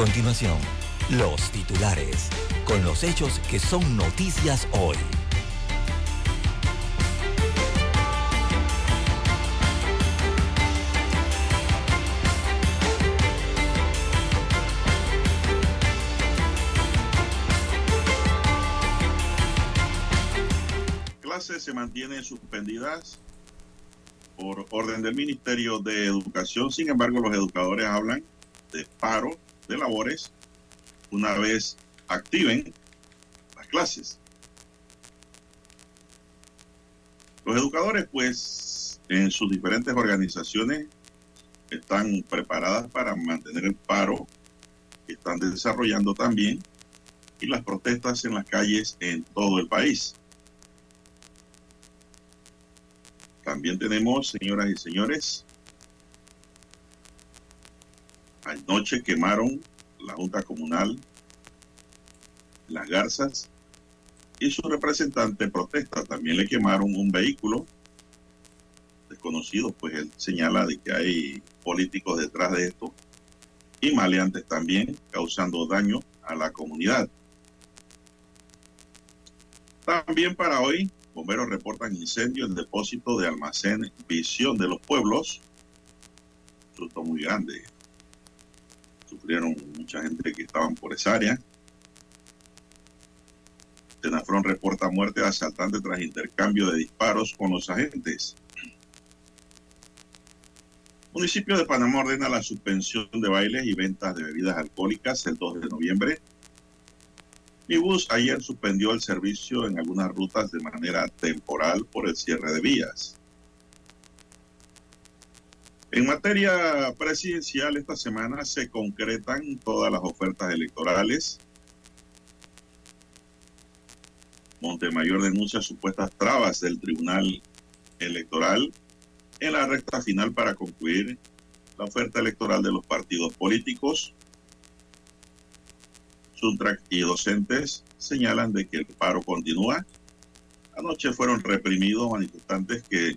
Continuación, los titulares con los hechos que son noticias hoy. clases se mantienen suspendidas por orden del Ministerio de Educación. Sin embargo, los educadores hablan de paro de labores una vez activen las clases. Los educadores, pues, en sus diferentes organizaciones están preparadas para mantener el paro que están desarrollando también y las protestas en las calles en todo el país. También tenemos, señoras y señores, anoche quemaron la Junta Comunal Las Garzas y su representante protesta. También le quemaron un vehículo desconocido, pues él señala de que hay políticos detrás de esto y maleantes también causando daño a la comunidad. También para hoy, bomberos reportan incendio en depósito de almacén Visión de los Pueblos. Susto muy grande. Mucha gente que estaban por esa área. Tenafrón reporta muerte de asaltante tras intercambio de disparos con los agentes. Municipio de Panamá ordena la suspensión de bailes y ventas de bebidas alcohólicas el 2 de noviembre. Mi bus ayer suspendió el servicio en algunas rutas de manera temporal por el cierre de vías. En materia presidencial, esta semana se concretan todas las ofertas electorales. Montemayor denuncia supuestas trabas del Tribunal Electoral en la recta final para concluir la oferta electoral de los partidos políticos. Suntrack y docentes señalan de que el paro continúa. Anoche fueron reprimidos manifestantes que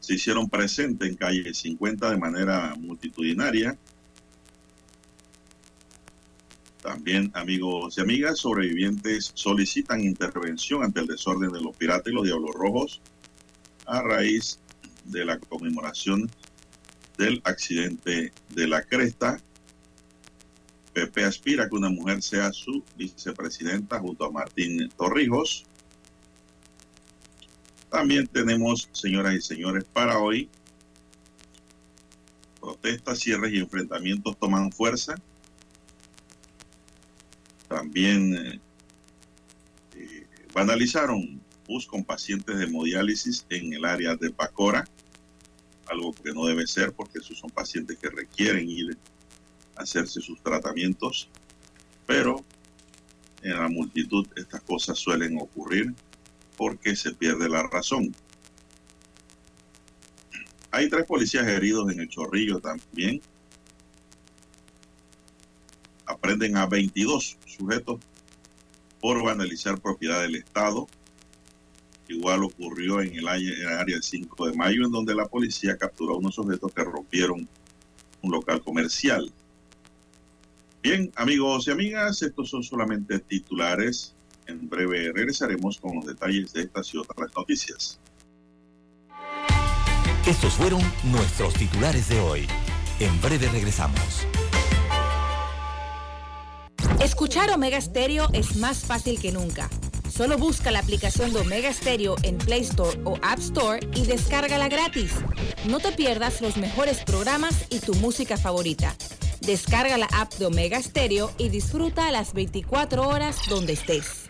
se hicieron presentes en calle 50 de manera multitudinaria. También, amigos y amigas, sobrevivientes solicitan intervención ante el desorden de los piratas y los diablos rojos a raíz de la conmemoración del accidente de la Cresta. Pepe aspira que una mujer sea su vicepresidenta junto a Martín Torrijos. También tenemos, señoras y señores, para hoy, protestas, cierres y enfrentamientos toman fuerza. También eh, eh, vandalizaron bus con pacientes de hemodiálisis en el área de Pacora, algo que no debe ser porque esos son pacientes que requieren ir a hacerse sus tratamientos, pero en la multitud estas cosas suelen ocurrir porque se pierde la razón. Hay tres policías heridos en el Chorrillo también. Aprenden a 22 sujetos por vandalizar propiedad del Estado. Igual ocurrió en el área, del 5 de mayo, en donde la policía capturó a unos sujetos que rompieron un local comercial. Bien, amigos y amigas, estos son solamente titulares. En breve regresaremos con los detalles de estas y otras noticias. Estos fueron nuestros titulares de hoy. En breve regresamos. Escuchar Omega Stereo es más fácil que nunca. Solo busca la aplicación de Omega Stereo en Play Store o App Store y descárgala gratis. No te pierdas los mejores programas y tu música favorita. Descarga la app de Omega Stereo y disfruta las 24 horas donde estés.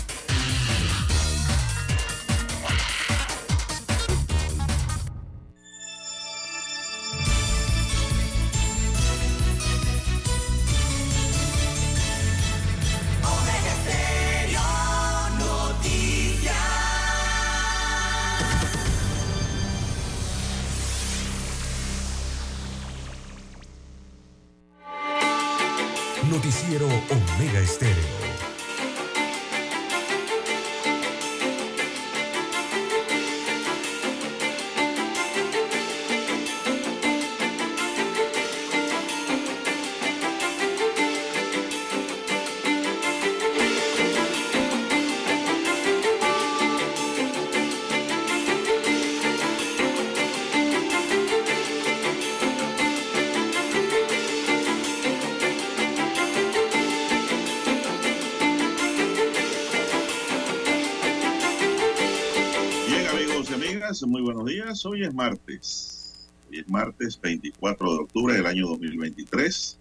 Martes. Hoy es martes 24 de octubre del año 2023.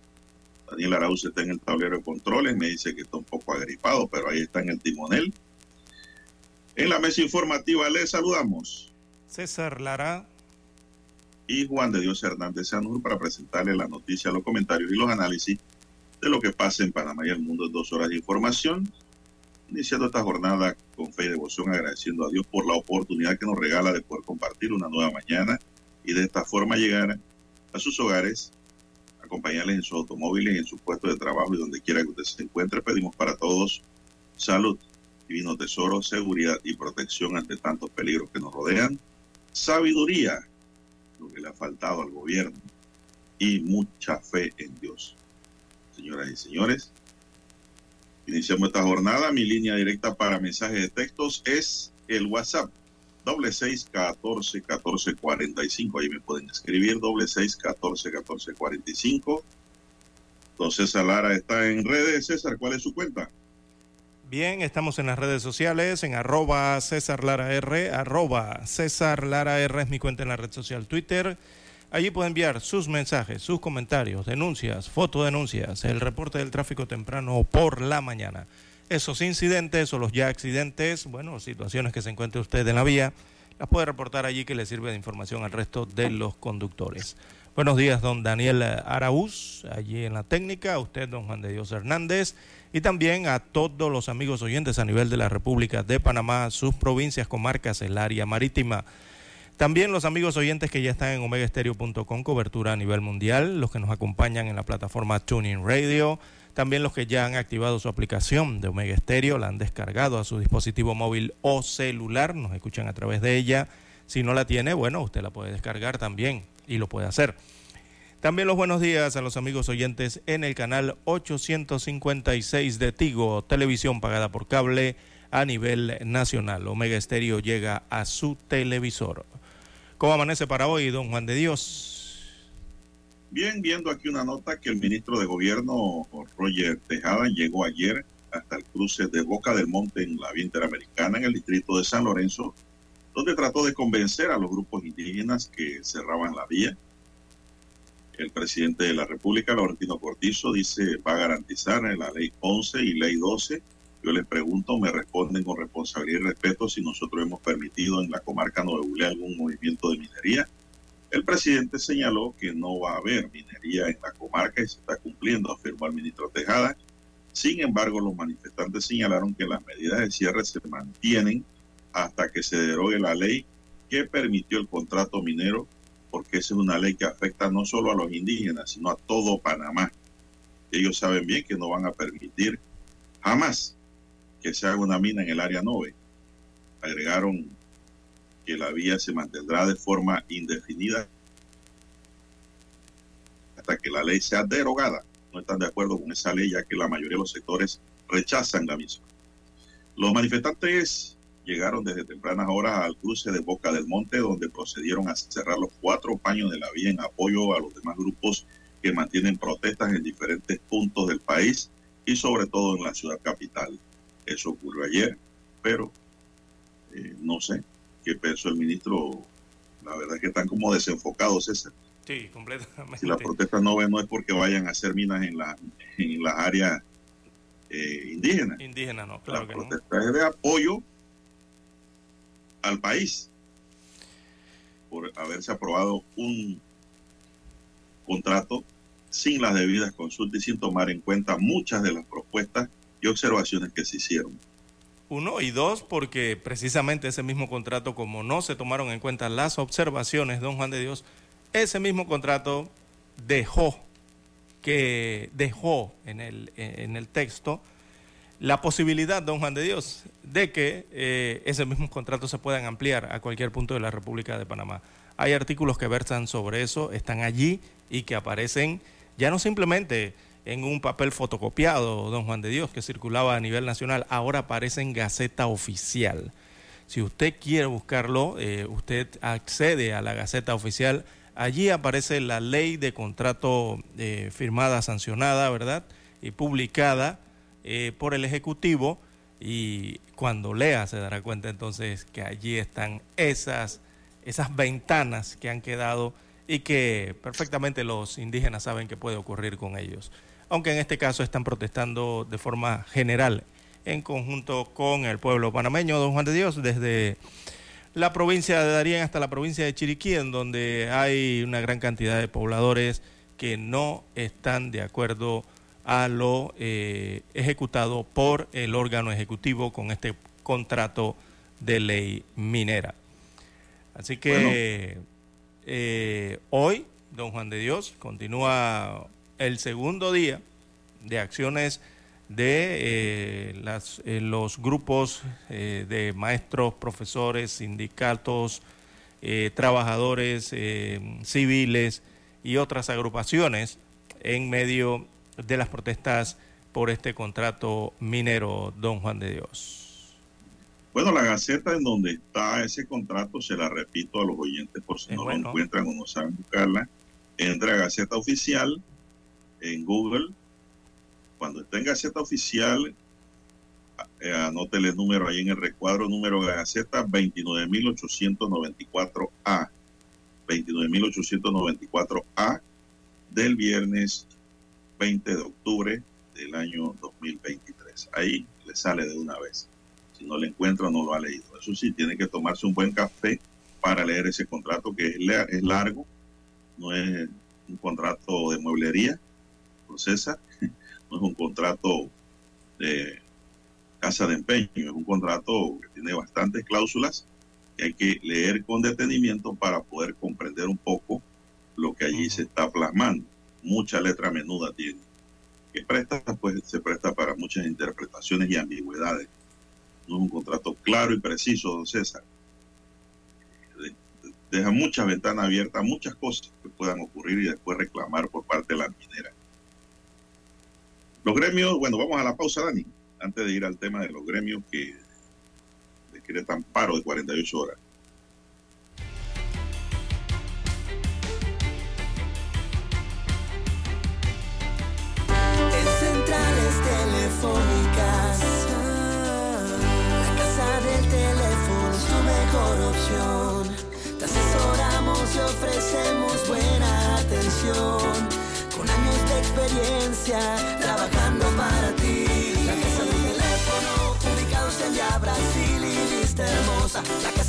Daniel Arauz está en el tablero de controles. Me dice que está un poco agripado, pero ahí está en el timonel. En la mesa informativa les saludamos. César Lara, Y Juan de Dios Hernández Sanur para presentarle la noticia, los comentarios y los análisis de lo que pasa en Panamá y el mundo en dos horas de información. Iniciando esta jornada con fe y devoción, agradeciendo a Dios por la oportunidad que nos regala de poder compartir una nueva mañana y de esta forma llegar a sus hogares, acompañarles en sus automóviles, en su puesto de trabajo y donde quiera que usted se encuentre. Pedimos para todos salud, divino tesoro, seguridad y protección ante tantos peligros que nos rodean, sabiduría, lo que le ha faltado al gobierno, y mucha fe en Dios. Señoras y señores, Iniciamos esta jornada. Mi línea directa para mensajes de textos es el WhatsApp. Doble seis catorce catorce cuarenta y cinco. Ahí me pueden escribir. Doble seis catorce catorce cuarenta y cinco. Don César Lara está en redes. César, ¿cuál es su cuenta? bien, estamos en las redes sociales, en arroba César Lara R, arroba César Lara R es mi cuenta en la red social Twitter. Allí puede enviar sus mensajes, sus comentarios, denuncias, fotodenuncias, el reporte del tráfico temprano por la mañana. Esos incidentes o los ya accidentes, bueno, situaciones que se encuentre usted en la vía, las puede reportar allí que le sirve de información al resto de los conductores. Buenos días, don Daniel Araúz, allí en la técnica, a usted, don Juan de Dios Hernández, y también a todos los amigos oyentes a nivel de la República de Panamá, sus provincias, comarcas, el área marítima. También los amigos oyentes que ya están en omegaestereo.com, cobertura a nivel mundial, los que nos acompañan en la plataforma Tuning Radio, también los que ya han activado su aplicación de Omega Stereo, la han descargado a su dispositivo móvil o celular, nos escuchan a través de ella. Si no la tiene, bueno, usted la puede descargar también y lo puede hacer. También los buenos días a los amigos oyentes en el canal 856 de Tigo, televisión pagada por cable a nivel nacional. Omega Stereo llega a su televisor. ¿Cómo amanece para hoy, don Juan de Dios? Bien, viendo aquí una nota que el ministro de Gobierno, Roger Tejada, llegó ayer hasta el cruce de Boca del Monte en la vía interamericana en el distrito de San Lorenzo, donde trató de convencer a los grupos indígenas que cerraban la vía. El presidente de la República, Laurentino Cortizo, dice va a garantizar la ley 11 y ley 12. Yo les pregunto, me responden con responsabilidad y respeto si nosotros hemos permitido en la comarca Nuevo algún movimiento de minería. El presidente señaló que no va a haber minería en la comarca y se está cumpliendo, afirmó el ministro Tejada. Sin embargo, los manifestantes señalaron que las medidas de cierre se mantienen hasta que se derogue la ley que permitió el contrato minero, porque esa es una ley que afecta no solo a los indígenas, sino a todo Panamá. Ellos saben bien que no van a permitir jamás que se haga una mina en el área 9. Agregaron que la vía se mantendrá de forma indefinida hasta que la ley sea derogada. No están de acuerdo con esa ley ya que la mayoría de los sectores rechazan la misma. Los manifestantes llegaron desde tempranas horas al cruce de Boca del Monte, donde procedieron a cerrar los cuatro paños de la vía en apoyo a los demás grupos que mantienen protestas en diferentes puntos del país y sobre todo en la ciudad capital. Eso ocurrió ayer, pero eh, no sé qué pensó el ministro. La verdad es que están como desenfocados, César. Sí, completamente. Si las protestas no ven, no es porque vayan a hacer minas en, la, en las áreas eh, indígenas. Indígenas, no, claro la que no. protesta es de apoyo al país por haberse aprobado un contrato sin las debidas consultas y sin tomar en cuenta muchas de las propuestas y observaciones que se hicieron. Uno y dos, porque precisamente ese mismo contrato, como no se tomaron en cuenta las observaciones, don Juan de Dios, ese mismo contrato dejó que dejó en el, en el texto la posibilidad, don Juan de Dios, de que eh, ese mismo contrato se puedan ampliar a cualquier punto de la República de Panamá. Hay artículos que versan sobre eso, están allí y que aparecen ya no simplemente en un papel fotocopiado, don Juan de Dios, que circulaba a nivel nacional, ahora aparece en Gaceta Oficial. Si usted quiere buscarlo, eh, usted accede a la Gaceta Oficial. Allí aparece la ley de contrato eh, firmada, sancionada, ¿verdad? Y publicada eh, por el Ejecutivo. Y cuando lea se dará cuenta entonces que allí están esas, esas ventanas que han quedado y que perfectamente los indígenas saben que puede ocurrir con ellos. Aunque en este caso están protestando de forma general en conjunto con el pueblo panameño, don Juan de Dios, desde la provincia de Darién hasta la provincia de Chiriquí, en donde hay una gran cantidad de pobladores que no están de acuerdo a lo eh, ejecutado por el órgano ejecutivo con este contrato de ley minera. Así que eh, hoy, don Juan de Dios, continúa el segundo día de acciones de eh, las, eh, los grupos eh, de maestros, profesores, sindicatos, trabajadores civiles y otras agrupaciones en medio de las protestas por este contrato minero, don Juan de Dios. Bueno, la gaceta en donde está ese contrato, se la repito a los oyentes por si Es no bueno. la encuentran o no saben buscarla, entra a Gaceta Oficial en Google. Cuando esté en Gaceta Oficial, eh, anótele el número ahí en el recuadro, número de Gaceta 29.894A. 29.894A del viernes 20 de octubre del año 2023. Ahí le sale de una vez. Si no le encuentra, no lo ha leído. Eso sí, tiene que tomarse un buen café para leer ese contrato que es, la- es largo, no es un contrato de mueblería, César, no es un contrato de casa de empeño, es un contrato que tiene bastantes cláusulas que hay que leer con detenimiento para poder comprender un poco lo que allí se está plasmando. Mucha letra menuda tiene, que presta, pues se presta para muchas interpretaciones y ambigüedades. No es un contrato claro y preciso, don César. De- Deja muchas ventanas abiertas, muchas cosas que puedan ocurrir y después reclamar por parte de la minera. Los gremios, bueno, vamos a la pausa, Dani, antes de ir al tema de los gremios que decretan paro de 48 horas. En centrales telefónicas, la casa del teléfono es tu mejor opción. Te asesoramos y ofrecemos buena atención. Con años de experiencia,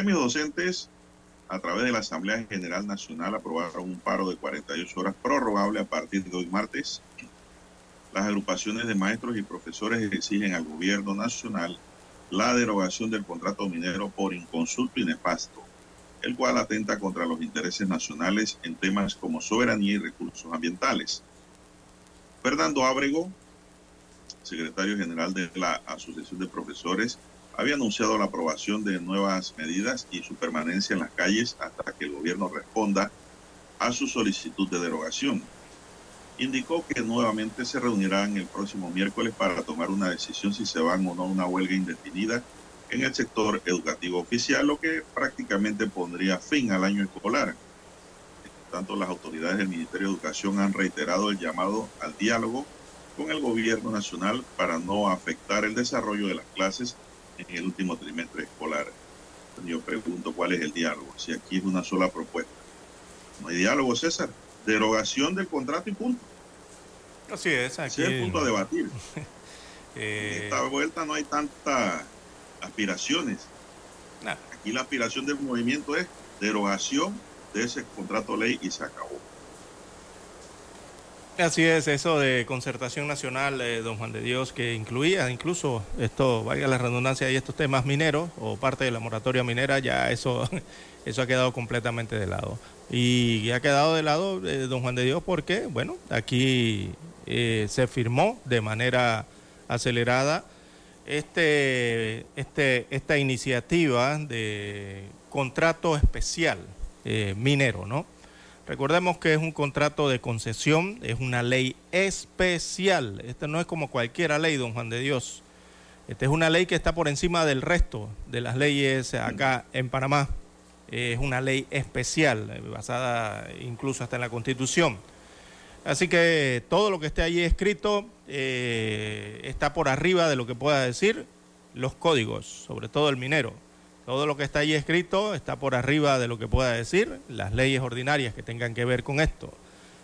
Gremios docentes, a través de la Asamblea General Nacional, aprobaron un paro de 48 horas prorrogable a partir de hoy martes. Las agrupaciones de maestros y profesores exigen al gobierno nacional la derogación del contrato minero por inconsulto y nefasto, el cual atenta contra los intereses nacionales en temas como soberanía y recursos ambientales. Fernando Ábrego, secretario general de la Asociación de Profesores, había anunciado la aprobación de nuevas medidas y su permanencia en las calles hasta que el gobierno responda a su solicitud de derogación. Indicó que nuevamente se reunirán el próximo miércoles para tomar una decisión si se van o no a una huelga indefinida en el sector educativo oficial, lo que prácticamente pondría fin al año escolar. Tanto las autoridades del Ministerio de Educación han reiterado el llamado al diálogo con el gobierno nacional para no afectar el desarrollo de las clases en el último trimestre escolar. Yo pregunto cuál es el diálogo, si aquí es una sola propuesta. No hay diálogo, César. Derogación del contrato y punto. Así es, aquí. Ese es el punto a debatir. eh, En esta vuelta no hay tantas aspiraciones. Aquí la aspiración del movimiento es derogación de ese contrato ley y se acabó. Así es, eso de concertación nacional, eh, don Juan de Dios, que incluía incluso esto, valga la redundancia, y estos temas mineros o parte de la moratoria minera, ya eso, eso ha quedado completamente de lado. Y ha quedado de lado, eh, don Juan de Dios, porque, bueno, aquí eh, se firmó de manera acelerada este, este, esta iniciativa de contrato especial minero, ¿no? Recordemos que es un contrato de concesión, es una ley especial. Esta no es como cualquiera ley, don Juan de Dios. Esta es una ley que está por encima del resto de las leyes acá en Panamá. Es una ley especial, basada incluso hasta en la Constitución. Así que todo lo que esté allí escrito eh, está por arriba de lo que pueda decir los códigos, sobre todo el minero. Todo lo que está allí escrito está por arriba de lo que pueda decir las leyes ordinarias que tengan que ver con esto.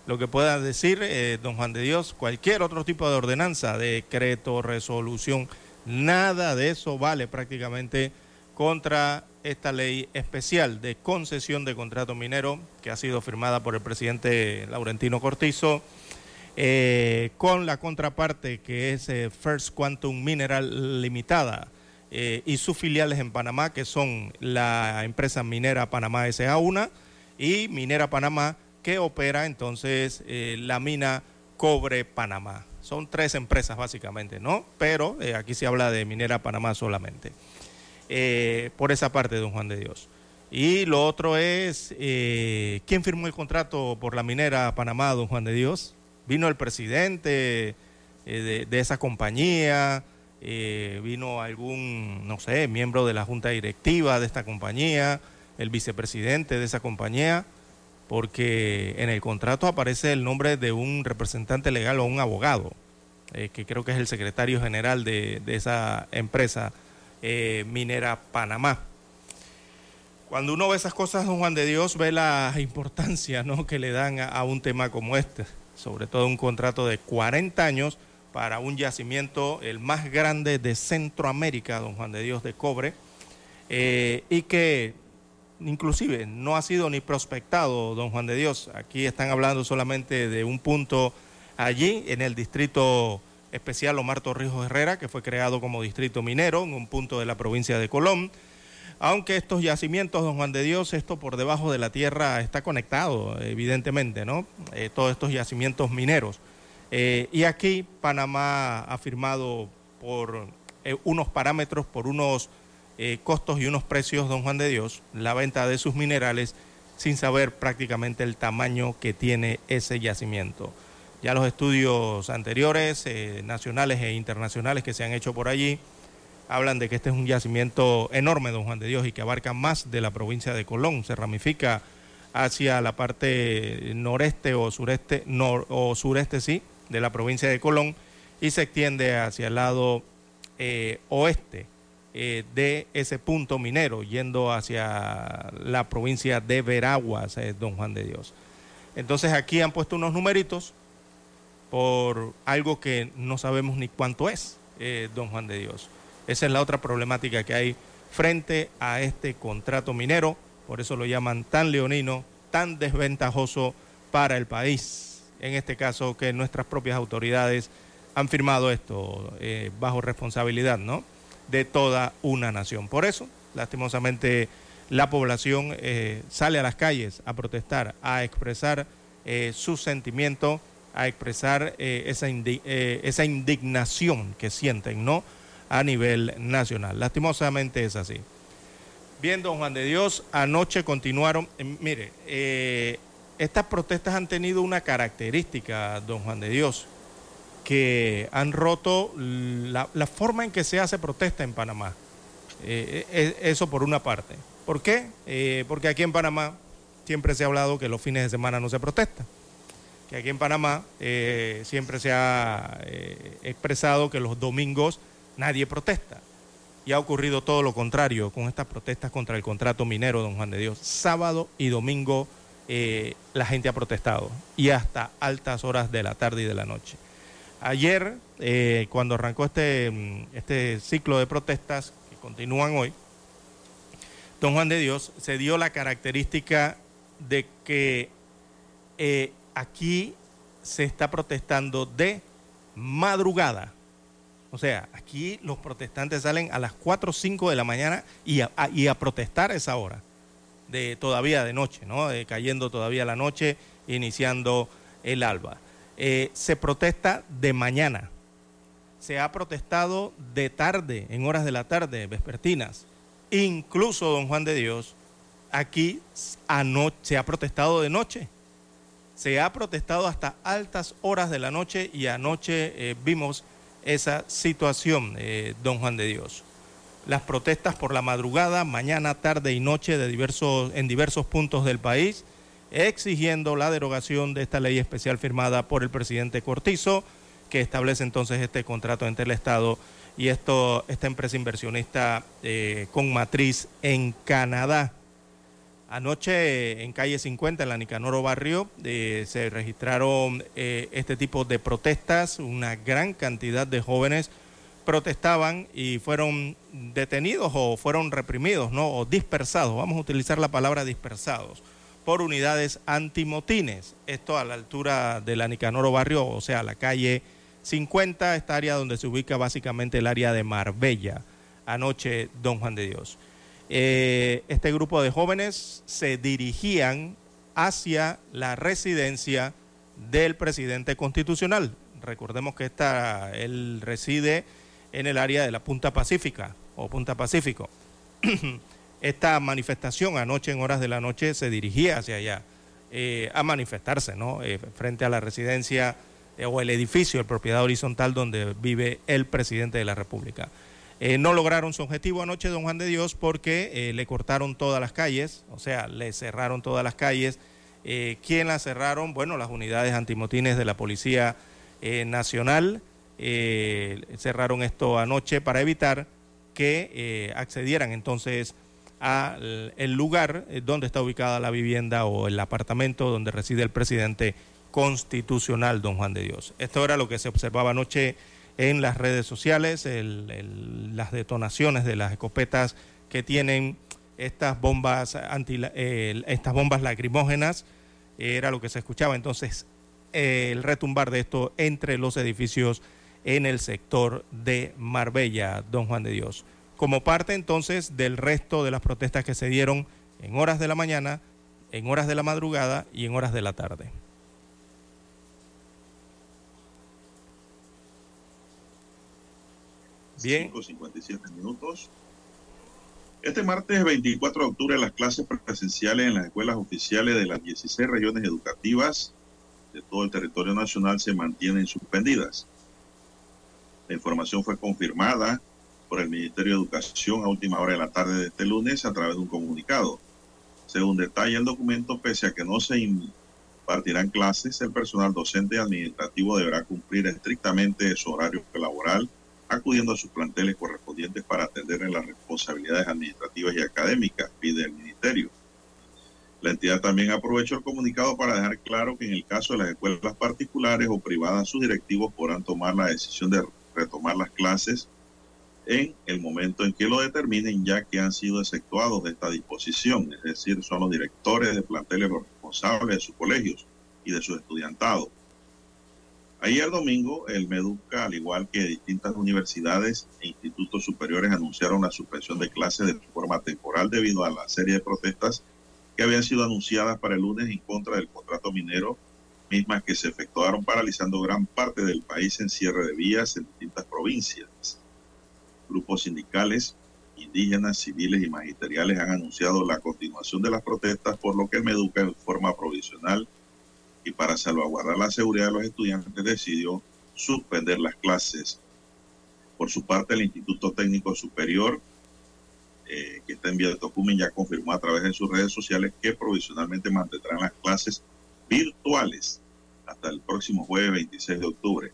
Lo que pueda decir, eh, don Juan de Dios, cualquier otro tipo de ordenanza, decreto, resolución, nada de eso vale prácticamente contra esta ley especial de concesión de contrato minero que ha sido firmada por el presidente Laurentino Cortizo, eh, con la contraparte que es eh, First Quantum Mineral Limitada eh, y sus filiales en Panamá, que son la empresa minera Panamá SA1 y Minera Panamá, que opera entonces eh, la mina Cobre Panamá. Son tres empresas básicamente, ¿no? Pero eh, aquí se habla de Minera Panamá solamente. Por esa parte, don Juan de Dios. Y lo otro es, ¿quién firmó el contrato por la minera Panamá, don Juan de Dios? Vino el presidente de, de esa compañía, eh, vino algún, no sé, miembro de la junta directiva de esta compañía, el vicepresidente de esa compañía, porque en el contrato aparece el nombre de un representante legal o un abogado, eh, que creo que es el secretario general de, de esa empresa eh, minera Panamá. Cuando uno ve esas cosas, don Juan de Dios, ve la importancia ¿no? que le dan a, a un tema como este, sobre todo un contrato de 40 años para un yacimiento el más grande de Centroamérica, don Juan de Dios, de cobre, eh, y que inclusive no ha sido ni prospectado, don Juan de Dios. Aquí están hablando solamente de un punto allí en el distrito especial Omar Torrijos Herrera, que fue creado como distrito minero, en un punto de la provincia de Colón. Aunque estos yacimientos, don Juan de Dios, esto por debajo de la tierra está conectado, evidentemente, ¿no? Eh, todos estos yacimientos mineros. Eh, y aquí Panamá ha firmado por eh, unos parámetros, por unos eh, costos y unos precios, don Juan de Dios, la venta de sus minerales sin saber prácticamente el tamaño que tiene ese yacimiento. Ya los estudios anteriores, nacionales e internacionales que se han hecho por allí, hablan de que este es un yacimiento enorme, don Juan de Dios, y que abarca más de la provincia de Colón, se ramifica hacia la parte noreste o sureste, o sureste, sí, de la provincia de Colón, y se extiende hacia el lado eh, oeste eh, de ese punto minero, yendo hacia la provincia de Veraguas, eh, don Juan de Dios. Entonces aquí han puesto unos numeritos por algo que no sabemos ni cuánto es, don Juan de Dios. Esa es la otra problemática que hay frente a este contrato minero, por eso lo llaman tan leonino, tan desventajoso para el país. En este caso que nuestras propias autoridades han firmado esto bajo responsabilidad, ¿no? de toda una nación. Por eso, lastimosamente, la población eh, sale a las calles a protestar, a expresar eh, su sentimiento, a expresar eh, esa, esa indignación que sienten, ¿no? A nivel nacional. Lastimosamente es así. Bien, don Juan de Dios, anoche continuaron, mire, estas protestas han tenido una característica, don Juan de Dios, que han roto la, forma en que se hace protesta en Panamá. Eh, eh, eso por una parte. ¿Por qué? Eh, porque aquí en Panamá siempre se ha hablado que los fines de semana no se protesta. Que aquí en Panamá siempre se ha expresado que los domingos nadie protesta. Y ha ocurrido todo lo contrario con estas protestas contra el contrato minero, don Juan de Dios. Sábado y domingo la gente ha protestado y hasta altas horas de la tarde y de la noche. Ayer, eh, cuando arrancó este, mm, este ciclo de protestas que continúan hoy, don Juan de Dios se dio la característica de que eh, aquí se está protestando de madrugada. O sea, aquí los protestantes salen a las 4 o 5 de la mañana y a, y a protestar a esa hora, de, todavía de noche, ¿no? cayendo todavía la noche, iniciando el alba. Eh, se protesta de mañana, se ha protestado de tarde, en horas de la tarde, vespertinas. Incluso, don Juan de Dios, aquí se ha protestado de noche. Se ha protestado hasta altas horas de la noche y anoche eh, vimos esa situación, eh, don Juan de Dios. Las protestas por la madrugada, mañana, tarde y noche de diversos, en diversos puntos del país exigiendo la derogación de esta ley especial firmada por el presidente Cortizo, que establece entonces este contrato entre el Estado y esta empresa inversionista eh, con matriz en Canadá. Anoche en calle 50, en la Nicanoro Barrio, eh, se registraron eh, este tipo de protestas. Una gran cantidad de jóvenes protestaban y fueron detenidos o fueron reprimidos, ¿no? O dispersados. Vamos a utilizar la palabra dispersados por unidades antimotines. Esto a la altura de la Nicanoro Barrio, o sea, la calle 50, esta área donde se ubica básicamente el área de Marbella. Anoche, don Juan de Dios. Eh, este grupo de jóvenes se dirigían hacia la residencia del presidente constitucional. Recordemos que esta, él reside en el área de la Punta Pacífica o Punta Pacífico. esta manifestación anoche en horas de la noche se dirigía hacia allá eh, a manifestarse, ¿no? Eh, frente a la residencia eh, o el edificio, el propiedad horizontal donde vive el presidente de la República. no lograron su objetivo anoche, don Juan de Dios, porque le cortaron todas las calles, o sea, le cerraron todas las calles. ¿Quién las cerraron? Bueno, las unidades antimotines de la Policía Nacional cerraron esto anoche para evitar que accedieran entonces al lugar eh, donde está ubicada la vivienda o el apartamento donde reside el presidente constitucional, don Juan de Dios. Esto era lo que se observaba anoche en las redes sociales, las detonaciones de las escopetas que tienen estas bombas anti, estas bombas lacrimógenas, era lo que se escuchaba entonces el retumbar de esto entre los edificios en el sector de Marbella, don Juan de Dios como parte entonces del resto de las protestas que se dieron en horas de la mañana, en horas de la madrugada y en horas de la tarde. Bien. 57 minutos. Este martes 24 de octubre las clases presenciales en las escuelas oficiales de las 16 regiones educativas de todo el territorio nacional se mantienen suspendidas. La información fue confirmada por el Ministerio de Educación a última hora de la tarde de este lunes a través de un comunicado. Según detalla el documento, pese a que no se impartirán clases, el personal docente y administrativo deberá cumplir estrictamente su horario laboral, acudiendo a sus planteles correspondientes para atender en las responsabilidades administrativas y académicas, pide el Ministerio. La entidad también aprovechó el comunicado para dejar claro que en el caso de las escuelas particulares o privadas, sus directivos podrán tomar la decisión de retomar las clases en el momento en que lo determinen, ya que han sido exceptuados de esta disposición, es decir, son los directores de planteles los responsables de sus colegios y de su estudiantado. Ayer domingo, el MEDUCA, al igual que distintas universidades e institutos superiores, anunciaron la suspensión de clases de forma temporal debido a la serie de protestas que habían sido anunciadas para el lunes en contra del contrato minero, mismas que se efectuaron paralizando gran parte del país en cierre de vías en distintas provincias. Grupos sindicales, indígenas, civiles y magisteriales han anunciado la continuación de las protestas, por lo que el MEDUCA en forma provisional y para salvaguardar la seguridad de los estudiantes decidió suspender las clases. Por su parte, el Instituto Técnico Superior, eh, que está en Vía de Tocumen, ya confirmó a través de sus redes sociales que provisionalmente mantendrán las clases virtuales hasta el próximo jueves 26 de octubre.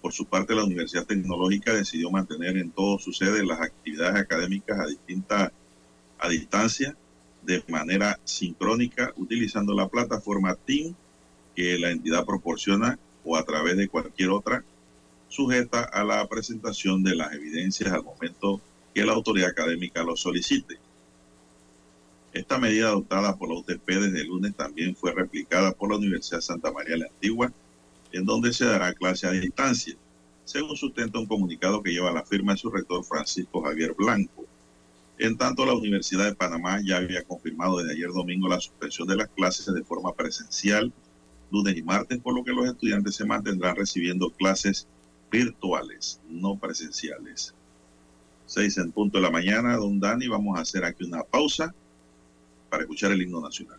Por su parte, la Universidad Tecnológica decidió mantener en todo su sede las actividades académicas a distinta a distancia de manera sincrónica utilizando la plataforma Team que la entidad proporciona o a través de cualquier otra sujeta a la presentación de las evidencias al momento que la autoridad académica lo solicite. Esta medida adoptada por la UTP desde el lunes también fue replicada por la Universidad Santa María la Antigua, en donde se dará clase a distancia, según sustenta un comunicado que lleva la firma de su rector Francisco Javier Blanco. En tanto, la Universidad de Panamá ya había confirmado desde ayer domingo la suspensión de las clases de forma presencial lunes y martes, por lo que los estudiantes se mantendrán recibiendo clases virtuales, no presenciales. Seis en punto de la mañana, don Dani, vamos a hacer aquí una pausa para escuchar el himno nacional.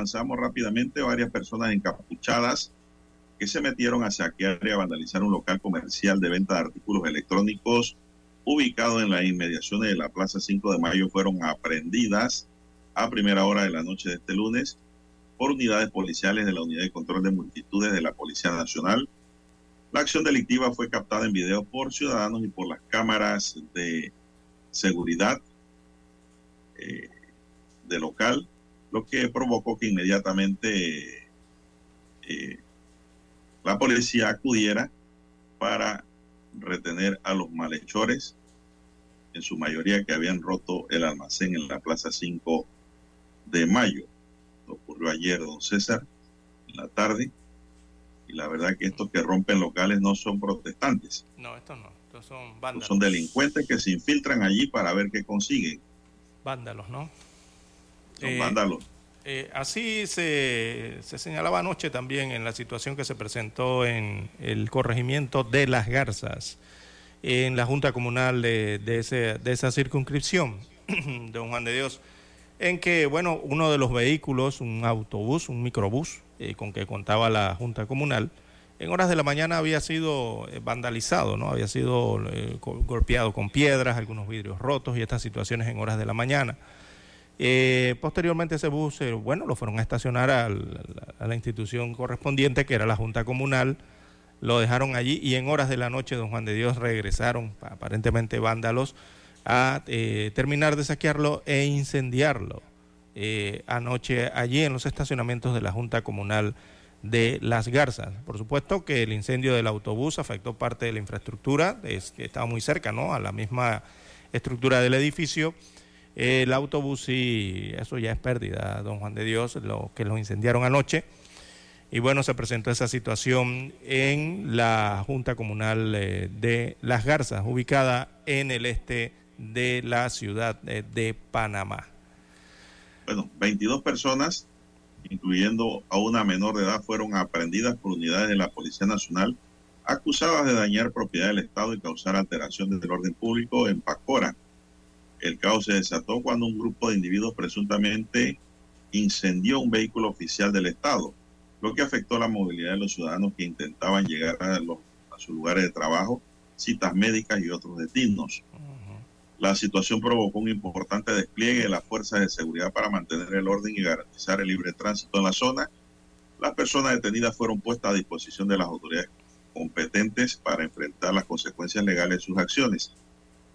Avanzamos rápidamente. Varias personas encapuchadas que se metieron a saquear y a vandalizar un local comercial de venta de artículos electrónicos ubicado en las inmediaciones de la Plaza 5 de Mayo fueron aprendidas a primera hora de la noche de este lunes por unidades policiales de la Unidad de Control de Multitudes de la Policía Nacional. La acción delictiva fue captada en video por ciudadanos y por las cámaras de seguridad eh, de local, lo que provocó que inmediatamente eh, la policía acudiera para retener a los malhechores, en su mayoría que habían roto el almacén en la Plaza 5 de Mayo. Lo ocurrió ayer, don César, en la tarde. Y la verdad que estos que rompen locales no son protestantes, No, estos no. Estos son estos vándalos. son delincuentes que se infiltran allí para ver qué consiguen. Vándalos, ¿no? Eh. Eh, así se, se señalaba anoche también en la situación que se presentó en el corregimiento de Las Garzas, en la Junta Comunal de, de ese- de esa circunscripción, don Juan de Dios, en que, bueno, uno de los vehículos, un autobús, un microbús, eh, con que contaba la Junta Comunal, en horas de la mañana había sido eh, vandalizado, ¿no? Había sido eh, go- golpeado con piedras, algunos vidrios rotos y estas situaciones en horas de la mañana. Eh, posteriormente ese bus, eh, bueno, lo fueron a estacionar a la institución correspondiente, que era la Junta Comunal, lo dejaron allí y en horas de la noche, don Juan de Dios, regresaron, aparentemente vándalos, a eh, terminar de saquearlo e incendiarlo. anoche allí en los estacionamientos de la Junta Comunal de Las Garzas. Por supuesto que el incendio del autobús afectó parte de la infraestructura, es, que estaba muy cerca ¿no? a la misma estructura del edificio. El autobús sí, eso ya es pérdida, don Juan de Dios, lo que lo incendiaron anoche. Y bueno, se presentó esa situación en la Junta Comunal eh, de Las Garzas, ubicada en el este de la ciudad de, de Panamá. Bueno, 22 personas, incluyendo a una menor de edad, fueron aprendidas por unidades de la Policía Nacional acusadas de dañar propiedad del Estado y causar alteración del orden público en Pacora. El caos se desató cuando un grupo de individuos presuntamente incendió un vehículo oficial del Estado, lo que afectó la movilidad de los ciudadanos que intentaban llegar a, los, a sus lugares de trabajo, citas médicas y otros destinos. La situación provocó un importante despliegue de las fuerzas de seguridad para mantener el orden y garantizar el libre tránsito en la zona. Las personas detenidas fueron puestas a disposición de las autoridades competentes para enfrentar las consecuencias legales de sus acciones.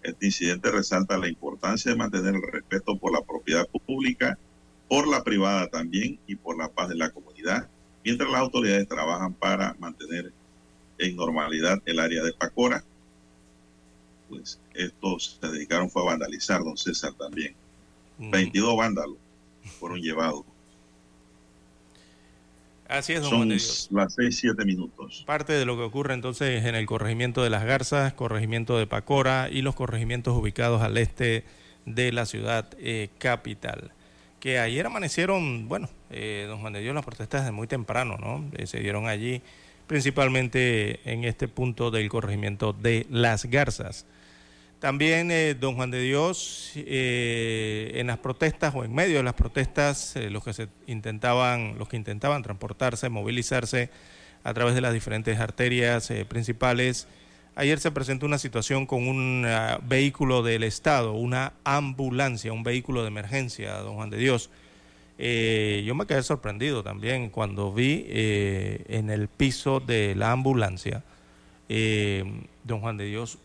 Este incidente resalta la importancia de mantener el respeto por la propiedad pública, por la privada también y por la paz de la comunidad, mientras las autoridades trabajan para mantener en normalidad el área de Pacora, pues estos se dedicaron fue a vandalizar, don César también. Mm. 22 vándalos fueron llevados. Así es, don Juan de Dios. las 6, 7 minutos. Parte de lo que ocurre entonces en el corregimiento de Las Garzas, corregimiento de Pacora y los corregimientos ubicados al este de la ciudad eh, capital. Que ayer amanecieron, bueno, eh, don Juan de Dios, las protestas desde muy temprano, ¿no? Eh, se dieron allí, principalmente en este punto del corregimiento de Las Garzas. También, eh, don Juan de Dios, eh, en las protestas o en medio de las protestas, eh, los que se intentaban, los que intentaban transportarse, movilizarse a través de las diferentes arterias principales, ayer se presentó una situación con un ah, vehículo del Estado, una ambulancia, un vehículo de emergencia, don Juan de Dios. Yo me quedé sorprendido también cuando vi en el piso de la ambulancia, don Juan de Dios,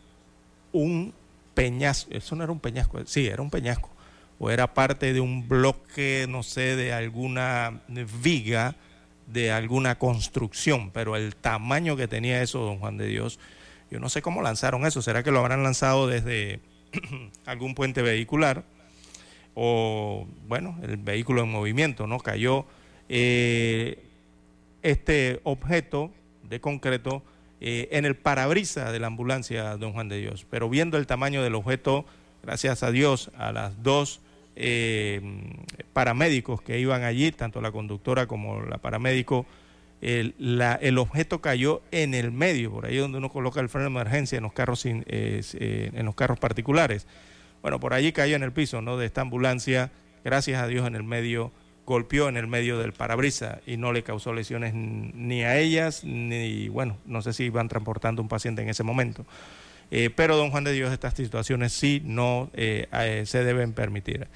un peñasco, eso no era un peñasco, sí, era un peñasco, o era parte de un bloque, no sé, de alguna viga, de alguna construcción, pero el tamaño que tenía eso, don Juan de Dios, yo no sé cómo lanzaron eso, ¿será que lo habrán lanzado desde algún puente vehicular? O, bueno, el vehículo en movimiento, ¿no? Cayó eh, este objeto de concreto eh, en el parabrisa de la ambulancia, don Juan de Dios. Pero viendo el tamaño del objeto, gracias a Dios, a las dos eh, paramédicos que iban allí, tanto la conductora como la paramédico, el, el, objeto cayó en el medio, por ahí donde uno coloca el freno de emergencia en los carros, eh, en los carros particulares. Bueno, por allí cayó en el piso ¿no? de esta ambulancia, gracias a Dios en el medio, golpeó en el medio del parabrisa y no le causó lesiones ni a ellas, ni, bueno, no sé si iban transportando un paciente en ese momento. Eh, pero, don Juan de Dios, estas situaciones sí no eh, eh, se deben permitir.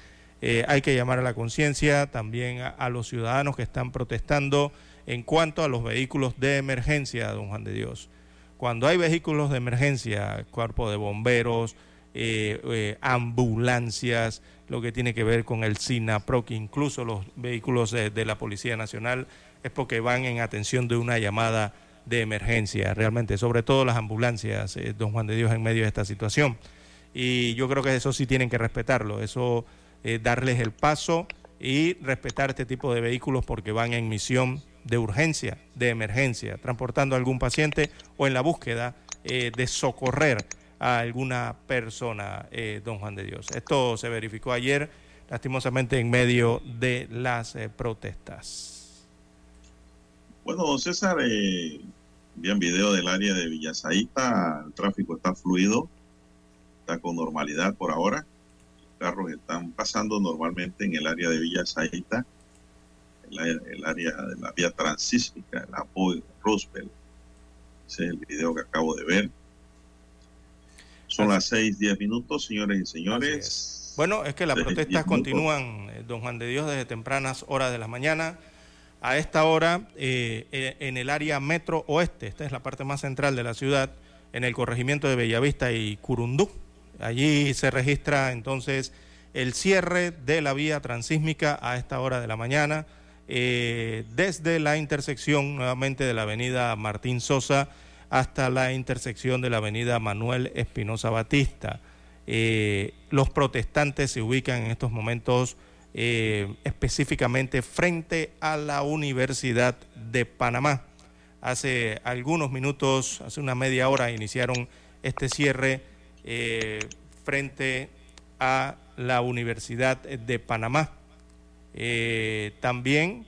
hay que llamar a la conciencia también a, los ciudadanos que están protestando en cuanto a los vehículos de emergencia, don Juan de Dios. Cuando hay vehículos de emergencia, cuerpo de bomberos, ambulancias, lo que tiene que ver con el SINAPRO, que incluso los vehículos de, de la Policía Nacional es porque van en atención de una llamada de emergencia, realmente, sobre todo las ambulancias, eh, don Juan de Dios, en medio de esta situación. Y yo creo que eso sí tienen que respetarlo, eso eh, darles el paso y respetar este tipo de vehículos porque van en misión de urgencia, de emergencia, transportando a algún paciente o en la búsqueda eh, de socorrer a alguna persona, don Juan de Dios. Esto se verificó ayer, lastimosamente, en medio de las protestas. Bueno, don César, Bien, video del área de Villasaita, el tráfico está fluido, está con normalidad por ahora. Los carros están pasando normalmente en el área de Villasaita, el, el área de la vía transísmica, el apoyo Roosevelt. Ese es el video que acabo de ver. Son las seis, diez minutos, señores y señores. Bueno, es que las protestas continúan, eh, don Juan de Dios, desde tempranas horas de la mañana a esta hora eh, eh, en el área metro oeste, esta es la parte más central de la ciudad, en el corregimiento de Bellavista y Curundú. Allí se registra entonces el cierre de la vía transísmica a esta hora de la mañana, eh, desde la intersección nuevamente de la avenida Martín Sosa hasta la intersección de la avenida Manuel Espinosa Batista. los protestantes se ubican en estos momentos eh, específicamente frente a la Universidad de Panamá. Hace algunos minutos, hace una media hora, iniciaron este cierre eh, frente a la Universidad de Panamá. Eh, también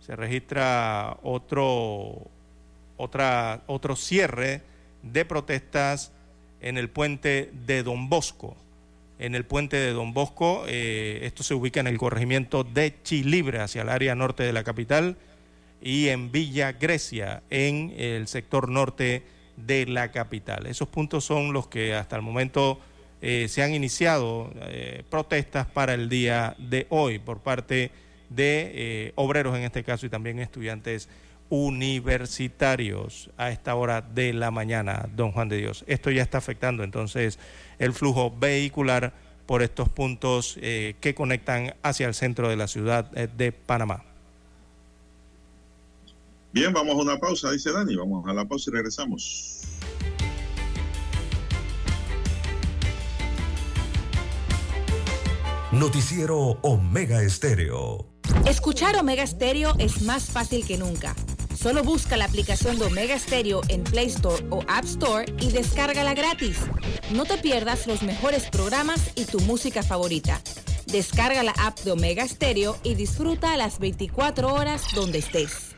se registra otro, otra, otro cierre de protestas en el puente de Don Bosco en el puente de Don Bosco. Eh, esto se ubica en el corregimiento de Chilibre, hacia el área norte de la capital, y en Villa Grecia, en el sector norte de la capital. Esos puntos son los que hasta el momento eh, se han iniciado eh, protestas para el día de hoy por parte de obreros en este caso y también estudiantes universitarios a esta hora de la mañana, don Juan de Dios. Esto ya está afectando entonces el flujo vehicular por estos puntos eh, que conectan hacia el centro de la ciudad eh, de Panamá. Bien, vamos a una pausa, dice Dani. Vamos a la pausa y regresamos. Noticiero Omega Estéreo. Escuchar Omega Estéreo es más fácil que nunca. Solo busca la aplicación de Omega Stereo en Play Store o App Store y descárgala gratis. No te pierdas los mejores programas y tu música favorita. Descarga la app de Omega Stereo y disfruta las 24 horas donde estés.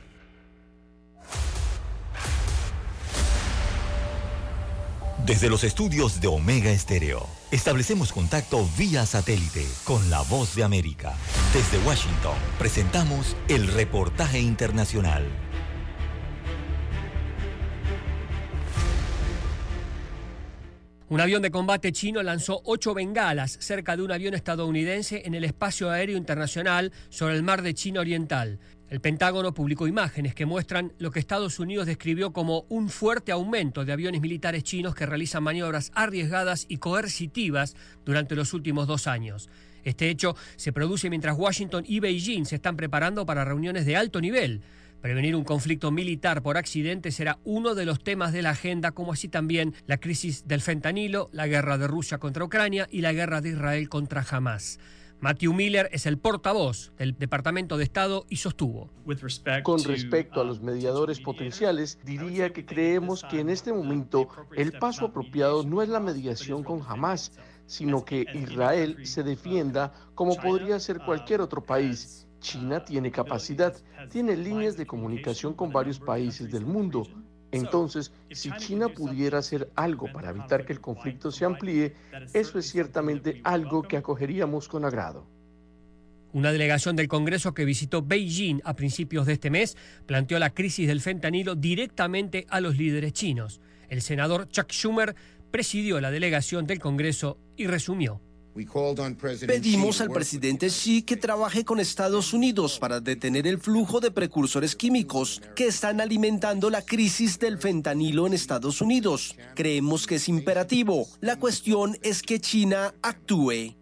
Desde los estudios de Omega Estéreo, establecemos contacto vía satélite con la voz de América. Desde Washington, presentamos el reportaje internacional. Un avión de combate chino lanzó ocho bengalas cerca de un avión estadounidense en el espacio aéreo internacional sobre el mar de China Oriental. El Pentágono publicó imágenes que muestran lo que Estados Unidos describió como un fuerte aumento de aviones militares chinos que realizan maniobras arriesgadas y coercitivas durante los últimos dos años. Este hecho se produce mientras Washington y Beijing se están preparando para reuniones de alto nivel. Prevenir un conflicto militar por accidente será uno de los temas de la agenda, como así también la crisis del fentanilo, la guerra de Rusia contra Ucrania y la guerra de Israel contra Hamas. Matthew Miller es el portavoz del Departamento de Estado y sostuvo. Con respecto a los mediadores potenciales, diría que creemos que en este momento el paso apropiado no es la mediación con Hamas, sino que Israel se defienda como podría ser cualquier otro país. China tiene capacidad, tiene líneas de comunicación con varios países del mundo. Entonces, si China pudiera hacer algo para evitar que el conflicto se amplíe, eso es ciertamente algo que acogeríamos con agrado. Una delegación del Congreso que visitó Beijing a principios de este mes planteó la crisis del fentanilo directamente a los líderes chinos. El senador Chuck Schumer presidió la delegación del Congreso y resumió. Pedimos al presidente Xi que trabaje con Estados Unidos para detener el flujo de precursores químicos que están alimentando la crisis del fentanilo en Estados Unidos. Creemos que es imperativo. La cuestión es que China actúe.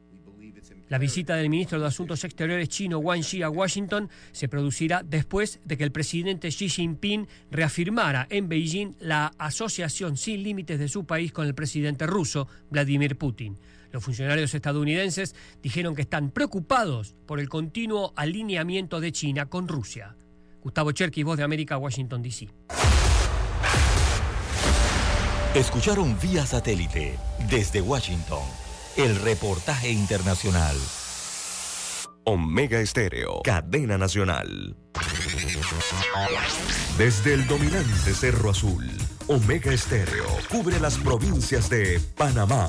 La visita del ministro de Asuntos Exteriores chino Wang Yi a Washington se producirá después de que el presidente Xi Jinping reafirmara en Beijing la asociación sin límites de su país con el presidente ruso Vladimir Putin. Los funcionarios estadounidenses dijeron que están preocupados por el continuo alineamiento de China con Rusia. Gustavo Cherky, Voz de América, Washington, D.C. Escucharon vía satélite desde Washington el reportaje internacional. Omega Estéreo, cadena nacional. Desde el dominante Cerro Azul, Omega Estéreo cubre las provincias de Panamá,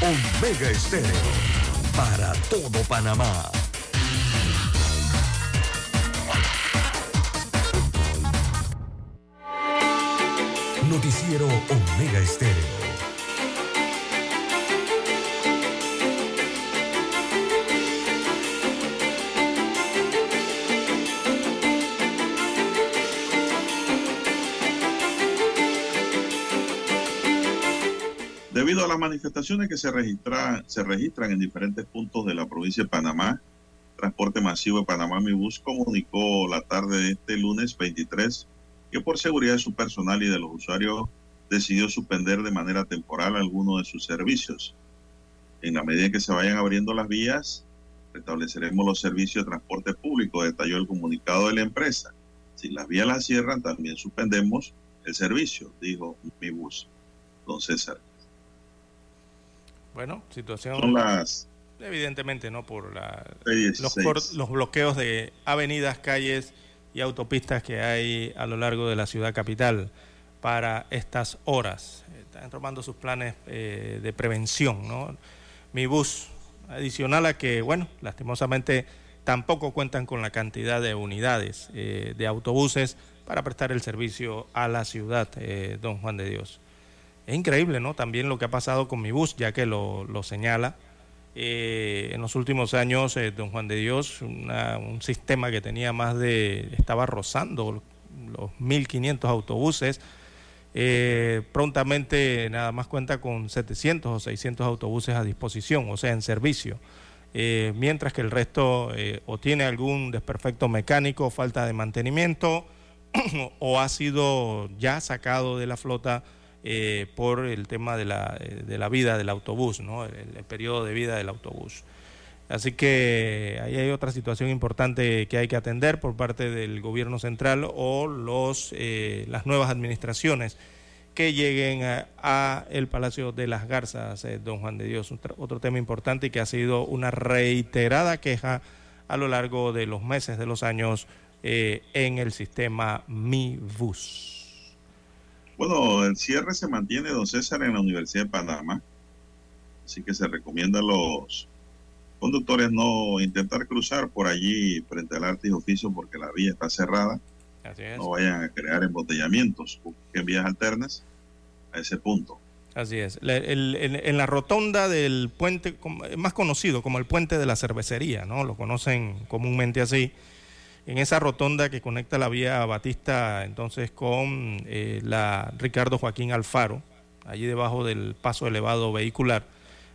Omega Estéreo para todo Panamá. Noticiero Omega Estéreo. Las manifestaciones que se, registra, se registran en diferentes puntos de la provincia de Panamá, Transporte Masivo de Panamá Mibus comunicó la tarde de este lunes 23 que por seguridad de su personal y de los usuarios decidió suspender de manera temporal algunos de sus servicios. En la medida en que se vayan abriendo las vías, restableceremos los servicios de transporte público, detalló el comunicado de la empresa. Si las vías las cierran, también suspendemos el servicio, dijo Mibus, don César. Bueno, situación. Son las Evidentemente, ¿no? Por la, los, cor- los bloqueos de avenidas, calles y autopistas que hay a lo largo de la ciudad capital para estas horas. Están tomando sus planes eh, de prevención, ¿no? Mi bus, adicional a que, bueno, lastimosamente tampoco cuentan con la cantidad de unidades eh, de autobuses para prestar el servicio a la ciudad, eh, don Juan de Dios. Es increíble, ¿no? También lo que ha pasado con mi bus, ya que lo, lo señala. Eh, en los últimos años, eh, don Juan de Dios, un sistema que tenía más de, estaba rozando los 1.500 autobuses, eh, prontamente nada más cuenta con 700 o 600 autobuses a disposición, o sea, en servicio. Mientras que el resto o tiene algún desperfecto mecánico, falta de mantenimiento, o ha sido ya sacado de la flota eh, por el tema de la, eh, de la vida del autobús, ¿no? el, periodo de vida del autobús. Así que ahí hay otra situación importante que hay que atender por parte del gobierno central o los, eh, las nuevas administraciones que lleguen a, el Palacio de las Garzas, eh, don Juan de Dios. Otro, tema importante y que ha sido una reiterada queja a lo largo de los meses, de los años, en el sistema Mi Bus. Bueno, el cierre se mantiene, don César, en la Universidad de Panamá. Así que se recomienda a los conductores no intentar cruzar por allí frente al arte y oficio porque la vía está cerrada. Así es. No vayan a crear embotellamientos, busquen vías alternas a ese punto. Así es. El- en, en la rotonda del puente, más conocido como el puente de la cervecería, ¿no? Lo conocen comúnmente así. En esa rotonda que conecta la vía Batista entonces con eh, la Ricardo Joaquín Alfaro, allí debajo del paso elevado vehicular,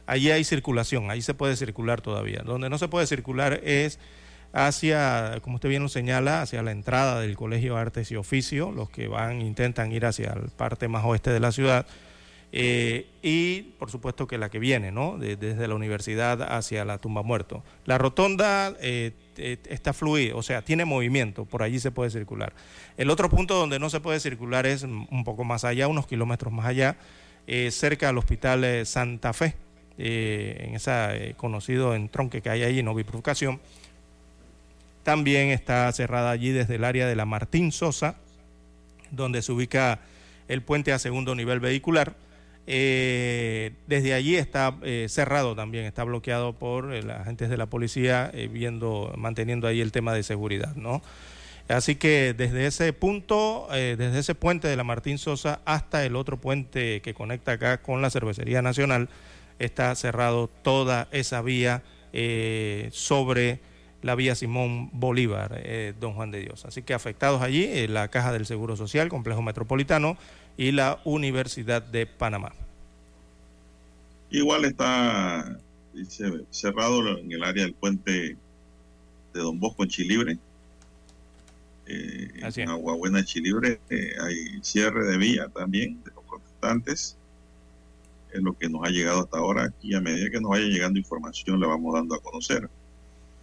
allí hay circulación, ahí se puede circular todavía. Donde no se puede circular es hacia, como usted bien lo señala, hacia la entrada del Colegio Artes y Oficio, los que van, intentan ir hacia la parte más oeste de la ciudad, eh, y por supuesto que la que viene, ¿no? De- desde la universidad hacia la tumba muerto. La rotonda eh, está fluida, o sea, tiene movimiento, por allí se puede circular. El otro punto donde no se puede circular es un poco más allá, unos kilómetros más allá, eh, cerca al hospital eh, Santa Fe, eh, en ese conocido entronque que hay ahí, no bifurcación. También está cerrada allí desde el área de la Martín Sosa, donde se ubica el puente a segundo nivel vehicular. Eh, desde allí está eh, cerrado también, está bloqueado por eh, agentes de la policía, eh, viendo, manteniendo ahí el tema de seguridad, ¿no? Así que desde ese punto, desde ese puente de la Martín Sosa hasta el otro puente que conecta acá con la Cervecería Nacional, está cerrado toda esa vía sobre la vía Simón Bolívar, Don Juan de Dios. Así que afectados allí, la Caja del Seguro Social, Complejo Metropolitano y la Universidad de Panamá. Igual está dice, cerrado en el área del puente de Don Bosco en Chilibre. Eh, Así en Aguabuena, Chilibre, eh, hay cierre de vía también de los protestantes. Es lo que nos ha llegado hasta ahora y a medida que nos vaya llegando información le vamos dando a conocer,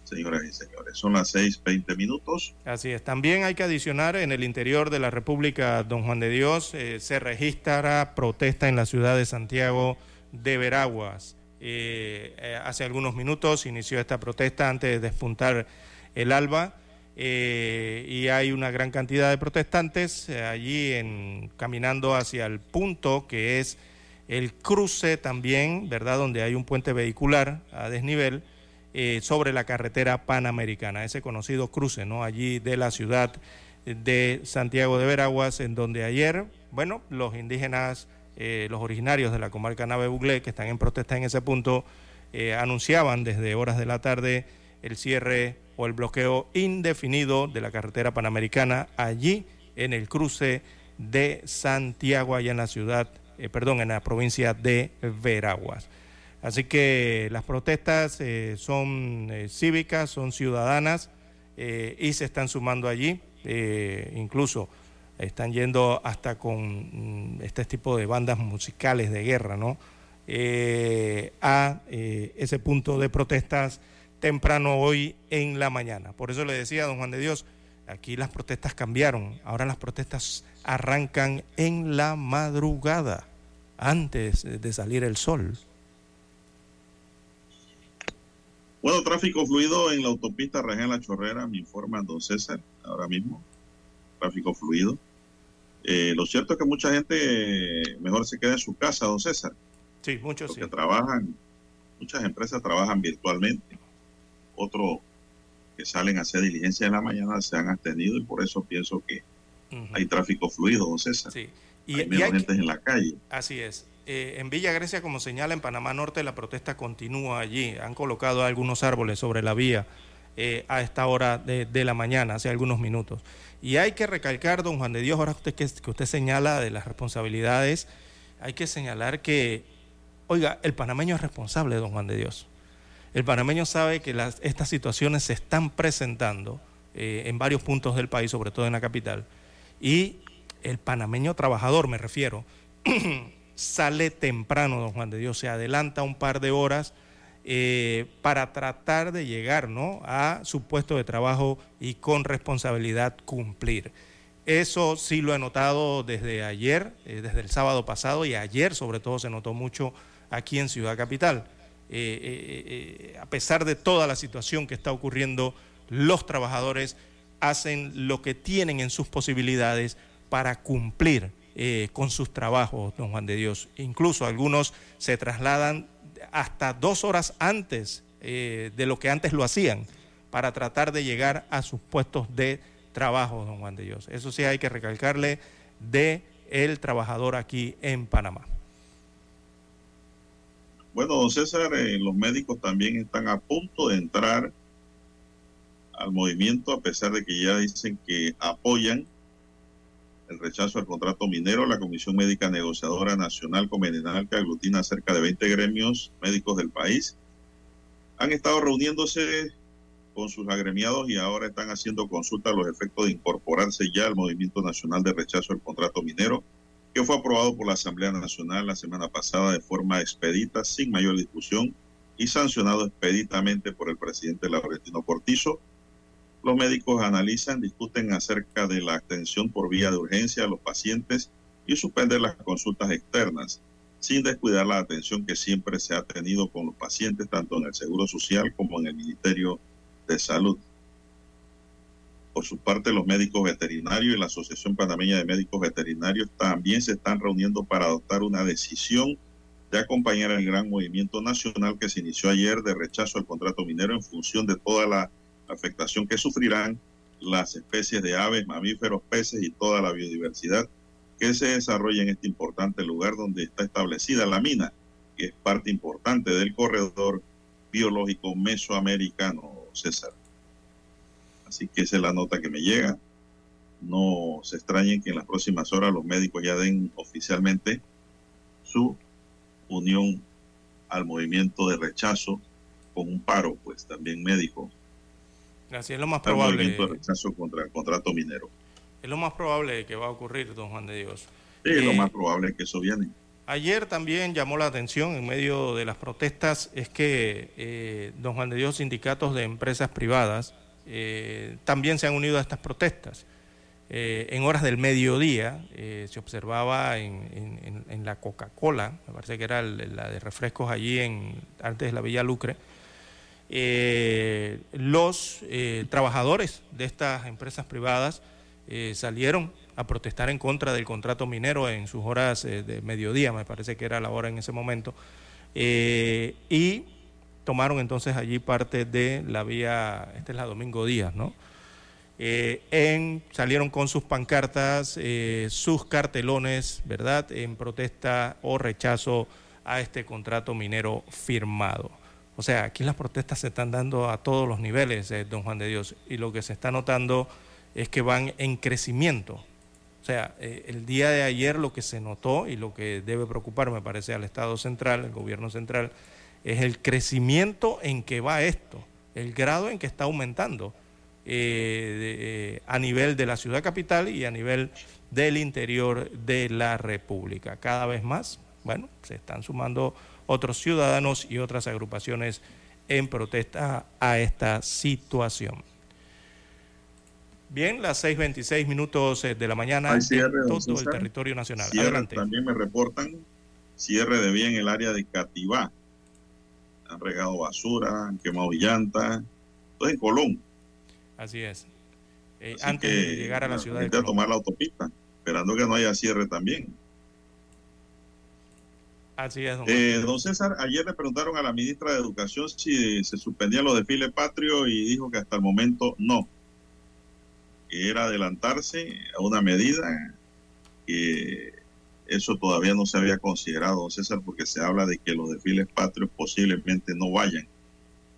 señoras y señores. Son las 6:20 minutos. Así es. También hay que adicionar en el interior de la República Don Juan de Dios eh, se registra protesta en la ciudad de Santiago de Veraguas. Eh, eh, hace algunos minutos inició esta protesta antes de despuntar el alba eh, y hay una gran cantidad de protestantes allí en, caminando hacia el punto que es el cruce también, ¿verdad? Donde hay un puente vehicular a desnivel sobre la carretera panamericana, ese conocido cruce, ¿no? Allí de la ciudad de Santiago de Veraguas, en donde ayer, bueno, los indígenas, eh, los originarios de la comarca Nave Buglé, que están en protesta en ese punto, eh, anunciaban desde horas de la tarde el cierre o el bloqueo indefinido de la carretera panamericana allí en el cruce de Santiago, allá en la ciudad, eh, perdón, en la provincia de Veraguas. Así que las protestas son cívicas, son ciudadanas y se están sumando allí. incluso están yendo hasta con mm, este tipo de bandas musicales de guerra, ¿no? Eh, a eh, ese punto de protestas temprano hoy en la mañana. Por eso le decía a don Juan de Dios, aquí las protestas cambiaron. Ahora las protestas arrancan en la madrugada, antes de salir el sol. Bueno, tráfico fluido en la autopista Rangel La Chorrera, me informa don César, ahora mismo. Tráfico fluido. Eh, lo cierto es que mucha gente eh, mejor se queda en su casa, don César, Sí, muchos sí. porque trabajan, muchas empresas trabajan virtualmente. Otros que salen a hacer diligencia en la mañana se han abstenido y por eso pienso que hay tráfico fluido, don César. Sí. Y, hay y que- gente en la calle. Así es. Eh, en Villa Grecia, como señala en Panamá Norte, la protesta continúa allí. Han colocado algunos árboles sobre la vía eh, a esta hora de, de la mañana, hace algunos minutos. Y hay que recalcar, don Juan de Dios, ahora usted, que, que usted señala de las responsabilidades, hay que señalar que, oiga, el panameño es responsable, don Juan de Dios. El panameño sabe que estas situaciones se están presentando eh, en varios puntos del país, sobre todo en la capital. Y el panameño trabajador, me refiero, sale temprano, don Juan de Dios, se adelanta un par de horas eh, para tratar de llegar ¿no? a su puesto de trabajo y con responsabilidad cumplir. Eso sí lo he notado desde ayer, eh, desde el sábado pasado y ayer sobre todo se notó mucho aquí en Ciudad Capital. Eh, a pesar de toda la situación que está ocurriendo, los trabajadores hacen lo que tienen en sus posibilidades para cumplir con sus trabajos, don Juan de Dios. Incluso algunos se trasladan hasta dos horas antes eh, de lo que antes lo hacían para tratar de llegar a sus puestos de trabajo, don Juan de Dios. Eso sí hay que recalcarle de el trabajador aquí en Panamá. Bueno, don César, eh, los médicos también están a punto de entrar al movimiento, a pesar de que ya dicen que apoyan el rechazo al contrato minero. La Comisión Médica Negociadora Nacional Convencional, que aglutina cerca de 20 gremios médicos del país, han estado reuniéndose con sus agremiados y ahora están haciendo consulta a los efectos de incorporarse ya al movimiento nacional de rechazo al contrato minero, que fue aprobado por la Asamblea Nacional la semana pasada de forma expedita, sin mayor discusión, y sancionado expeditamente por el presidente Laurentino Cortizo. Los médicos analizan, discuten acerca de la atención por vía de urgencia a los pacientes y suspender las consultas externas, sin descuidar la atención que siempre se ha tenido con los pacientes, tanto en el Seguro Social como en el Ministerio de Salud. Por su parte, los médicos veterinarios y la Asociación Panameña de Médicos Veterinarios también se están reuniendo para adoptar una decisión de acompañar el gran movimiento nacional que se inició ayer de rechazo al contrato minero en función de toda la afectación que sufrirán las especies de aves, mamíferos, peces y toda la biodiversidad que se desarrolla en este importante lugar donde está establecida la mina, que es parte importante del corredor biológico mesoamericano, César. Así que esa es la nota que me llega. No se extrañen que en las próximas horas los médicos ya den oficialmente su unión al movimiento de rechazo con un paro, pues también médico. Así es lo más probable. movimiento de rechazo contra el contrato minero. Es lo más probable que va a ocurrir, don Juan de Dios. Sí, lo Eh, más probable es que eso viene. Ayer también llamó la atención en medio de las protestas es que, eh, don Juan de Dios, sindicatos de empresas privadas eh, también se han unido a estas protestas. Eh, en horas del mediodía eh, se observaba en, en- en- en la Coca-Cola, me parece que era el- la de refrescos allí en, antes de la Villa Lucre, eh, los eh, trabajadores de estas empresas privadas eh, salieron a protestar en contra del contrato minero en sus horas de mediodía, me parece que era la hora en ese momento, y tomaron entonces allí parte de la vía, esta es la Domingo Díaz, ¿no? En, salieron con sus pancartas, sus cartelones, ¿verdad?, en protesta o rechazo a este contrato minero firmado. O sea, aquí las protestas se están dando a todos los niveles, eh, don Juan de Dios, y lo que se está notando es que van en crecimiento. O sea, eh, el día de ayer lo que se notó y lo que debe preocupar, me parece, al Estado central, el gobierno central, es el crecimiento en que va esto, el grado en que está aumentando eh, a nivel de la ciudad capital y a nivel del interior de la República. Cada vez más, bueno, se están sumando otros ciudadanos y otras agrupaciones en protesta a esta situación. Bien, las 6.26 minutos eh, de la mañana en todo el territorio nacional. Cierre, Adelante. también me reportan cierre de vía en el área de Cativá. Han regado basura, han quemado llantas. Todo en Colón. Así es. Eh, Así antes que de llegar a la ciudad de Colón. tomar la autopista, esperando que no haya cierre también. Así es, don Eh, don César, ayer le preguntaron a la ministra de Educación si se suspendían los desfiles patrios y dijo que hasta el momento no. Que era adelantarse a una medida que eso todavía no se había considerado, don César, porque se habla de que los desfiles patrios posiblemente no vayan.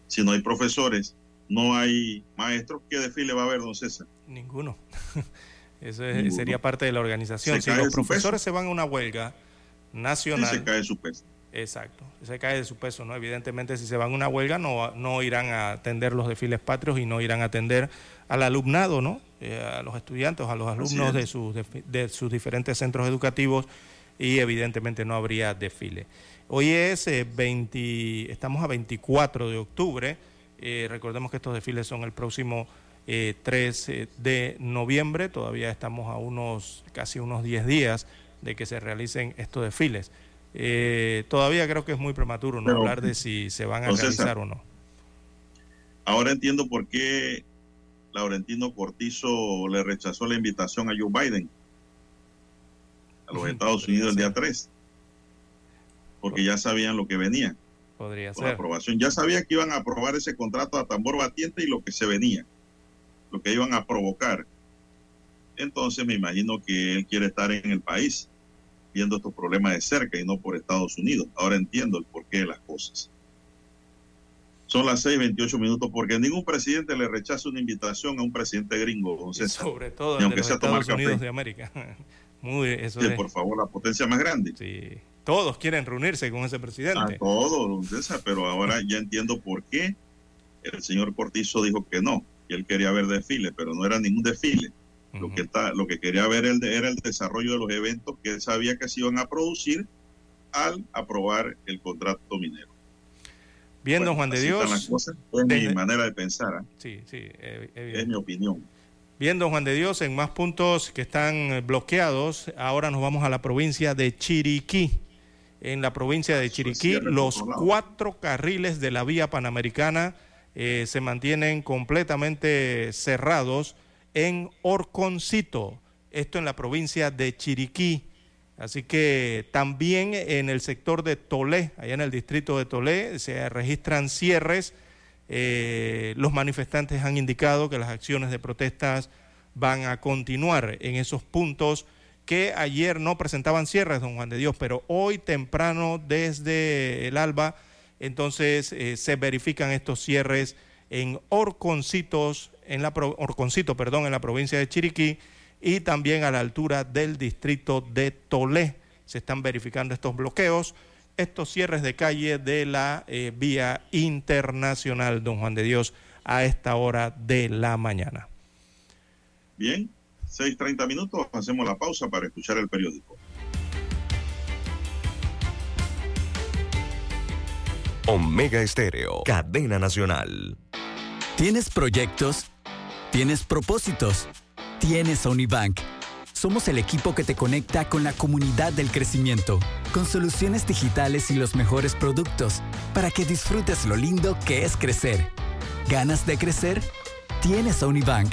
Si no hay profesores, no hay maestros, ¿qué desfile va a haber, don César? Ninguno. Eso es- Ninguno. sería parte de la organización. Se Si los profesores se van a una huelga Nacional, se cae su peso. exacto, se cae de su peso, ¿no? Evidentemente, si se van a una huelga, no, no irán a atender los desfiles patrios y no irán a atender al alumnado, ¿no? Eh, a los estudiantes, a los alumnos de sus, de sus diferentes centros educativos y evidentemente no habría desfile. Hoy es eh, 20, estamos a 24 de octubre. Eh, recordemos que estos desfiles son el próximo eh, 3 eh, de noviembre. Todavía estamos a unos casi unos 10 días de que se realicen estos desfiles. Eh, todavía creo que es muy prematuro no Pero, hablar de si se van a César, realizar o no. Ahora entiendo por qué Laurentino Cortizo le rechazó la invitación a Joe Biden a los Estados Unidos el día ser. 3, porque ya sabían lo que venía. Podría ser. aprobación. Ya sabía que iban a aprobar ese contrato a tambor batiente y lo que se venía, lo que iban a provocar. Entonces me imagino que él quiere estar en el país viendo estos problemas de cerca y no por Estados Unidos. Ahora entiendo el porqué de las cosas. Son las 6:28 minutos porque ningún presidente le rechaza una invitación a un presidente gringo, don César. Sobre todo de aunque los sea tomar Estados Unidos café. de América. Muy, eso Sí, es- por favor, la potencia más grande. sí. Todos quieren reunirse con ese A presidente. todo, don César, pero ahora ya entiendo por qué el señor Cortizo dijo que no, que él quería ver desfile, pero no era ningún desfile. Lo que está, lo que quería ver de- era el desarrollo de los eventos que él sabía que se iban a producir al aprobar el contrato minero. Bien, don Juan de Dios. cosas. Es Desde- mi manera de pensar, ¿ah? Sí, sí, eh, es evidente. mi opinión. Bien, don Juan de Dios, en más puntos que están eh, bloqueados, ahora nos vamos a la provincia de Chiriquí. En la provincia de es Chiriquí, los cuatro carriles de la vía panamericana eh, se mantienen completamente cerrados en Orconcito, esto en la provincia de Chiriquí. Así que también en el sector de Tolé, allá en el distrito de Tolé, se registran cierres. Eh, los manifestantes han indicado que las acciones de protestas van a continuar en esos puntos que ayer no presentaban cierres, don Juan de Dios, pero hoy temprano desde el alba, entonces eh, se verifican estos cierres en Orconcitos, en la Orconcito, perdón, en la provincia de Chiriquí y también a la altura del distrito de Tolé. Se están verificando estos bloqueos, estos cierres de calle de la eh, vía internacional, don Juan de Dios, a esta hora de la mañana. Bien, 6:30 minutos, hacemos la pausa para escuchar el periódico. Omega Estéreo, cadena nacional. ¿Tienes proyectos? ¿Tienes propósitos? Tienes a Unibank. Somos el equipo que te conecta con la comunidad del crecimiento, con soluciones digitales y los mejores productos, para que disfrutes lo lindo que es crecer. ¿Ganas de crecer? Tienes a Unibank.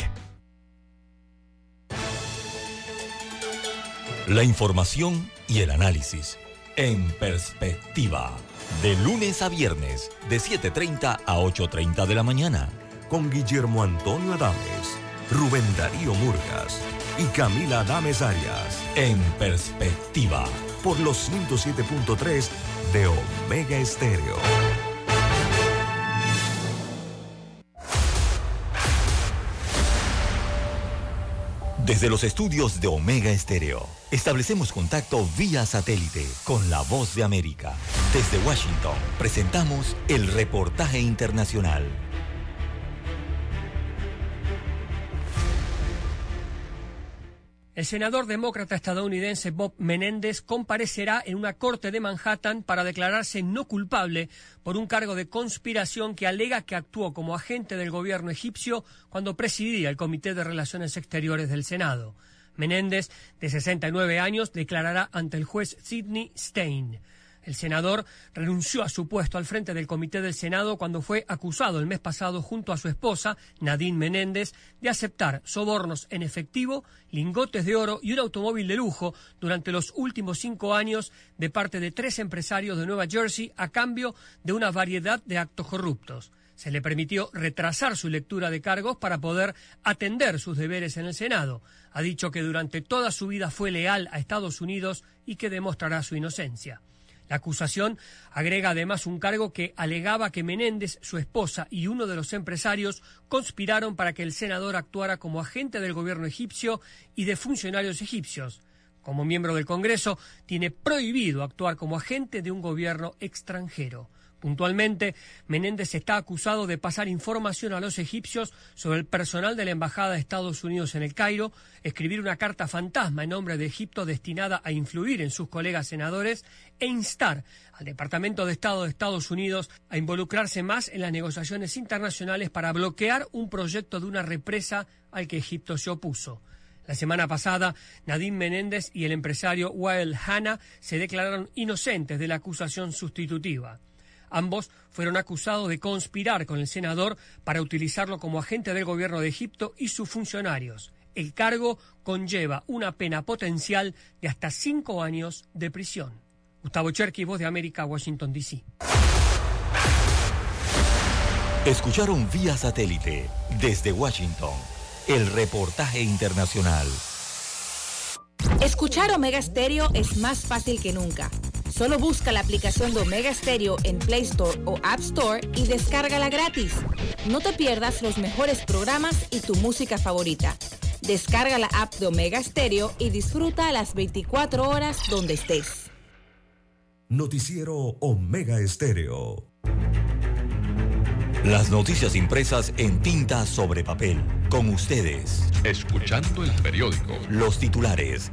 La información y el análisis en perspectiva. De lunes a viernes, de 7.30 a 8.30 de la mañana. Con Guillermo Antonio Adames, Rubén Darío Murgas y Camila Adames Arias. En perspectiva. Por los 107.3 de Omega Estéreo. Desde los estudios de Omega Estéreo, establecemos contacto vía satélite con la voz de América. Desde Washington, presentamos el reportaje internacional. El senador demócrata estadounidense Bob Menéndez comparecerá en una corte de Manhattan para declararse no culpable por un cargo de conspiración que alega que actuó como agente del gobierno egipcio cuando presidía el Comité de Relaciones Exteriores del Senado. Menéndez, de 69 años, declarará ante el juez Sidney Stein. El senador renunció a su puesto al frente del Comité del Senado cuando fue acusado el mes pasado junto a su esposa, Nadine Menéndez, de aceptar sobornos en efectivo, lingotes de oro y un automóvil de lujo durante los últimos cinco años de parte de tres empresarios de Nueva Jersey a cambio de una variedad de actos corruptos. Se le permitió retrasar su lectura de cargos para poder atender sus deberes en el Senado. Ha dicho que durante toda su vida fue leal a Estados Unidos y que demostrará su inocencia. La acusación agrega además un cargo que alegaba que Menéndez, su esposa y uno de los empresarios conspiraron para que el senador actuara como agente del gobierno egipcio y de funcionarios egipcios. Como miembro del Congreso, tiene prohibido actuar como agente de un gobierno extranjero. Puntualmente, Menéndez está acusado de pasar información a los egipcios sobre el personal de la Embajada de Estados Unidos en el Cairo, escribir una carta fantasma en nombre de Egipto destinada a influir en sus colegas senadores e instar al Departamento de Estado de Estados Unidos a involucrarse más en las negociaciones internacionales para bloquear un proyecto de una represa al que Egipto se opuso. La semana pasada, Nadine Menéndez y el empresario Wael Hanna se declararon inocentes de la acusación sustitutiva. Ambos fueron acusados de conspirar con el senador para utilizarlo como agente del gobierno de Egipto y sus funcionarios. El cargo conlleva una pena potencial de hasta cinco años de prisión. Gustavo Cherky, Voz de América, Washington, D.C. Escucharon vía satélite desde Washington el reportaje internacional. Escuchar Omega Stereo es más fácil que nunca. Solo busca la aplicación de Omega Stereo en Play Store o App Store y descárgala gratis. No te pierdas los mejores programas y tu música favorita. Descarga la app de Omega Stereo y disfruta las 24 horas donde estés. Noticiero Omega Estéreo. Las noticias impresas en tinta sobre papel. Con ustedes. Escuchando el periódico. Los titulares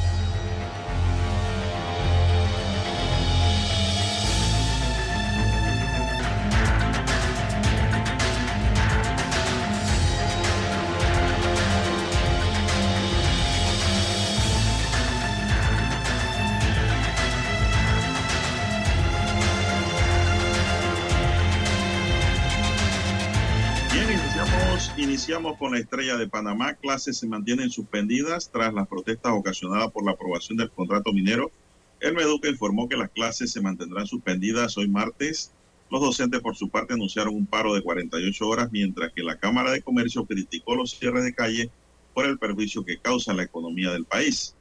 Con la estrella de Panamá. Clases se mantienen suspendidas tras las protestas ocasionadas por la aprobación del contrato minero. El Meduca informó que las clases se mantendrán suspendidas hoy martes. Los docentes, por su parte, anunciaron un paro de 48 horas, mientras que la Cámara de Comercio criticó los cierres de calle por el perjuicio que causa la economía del país.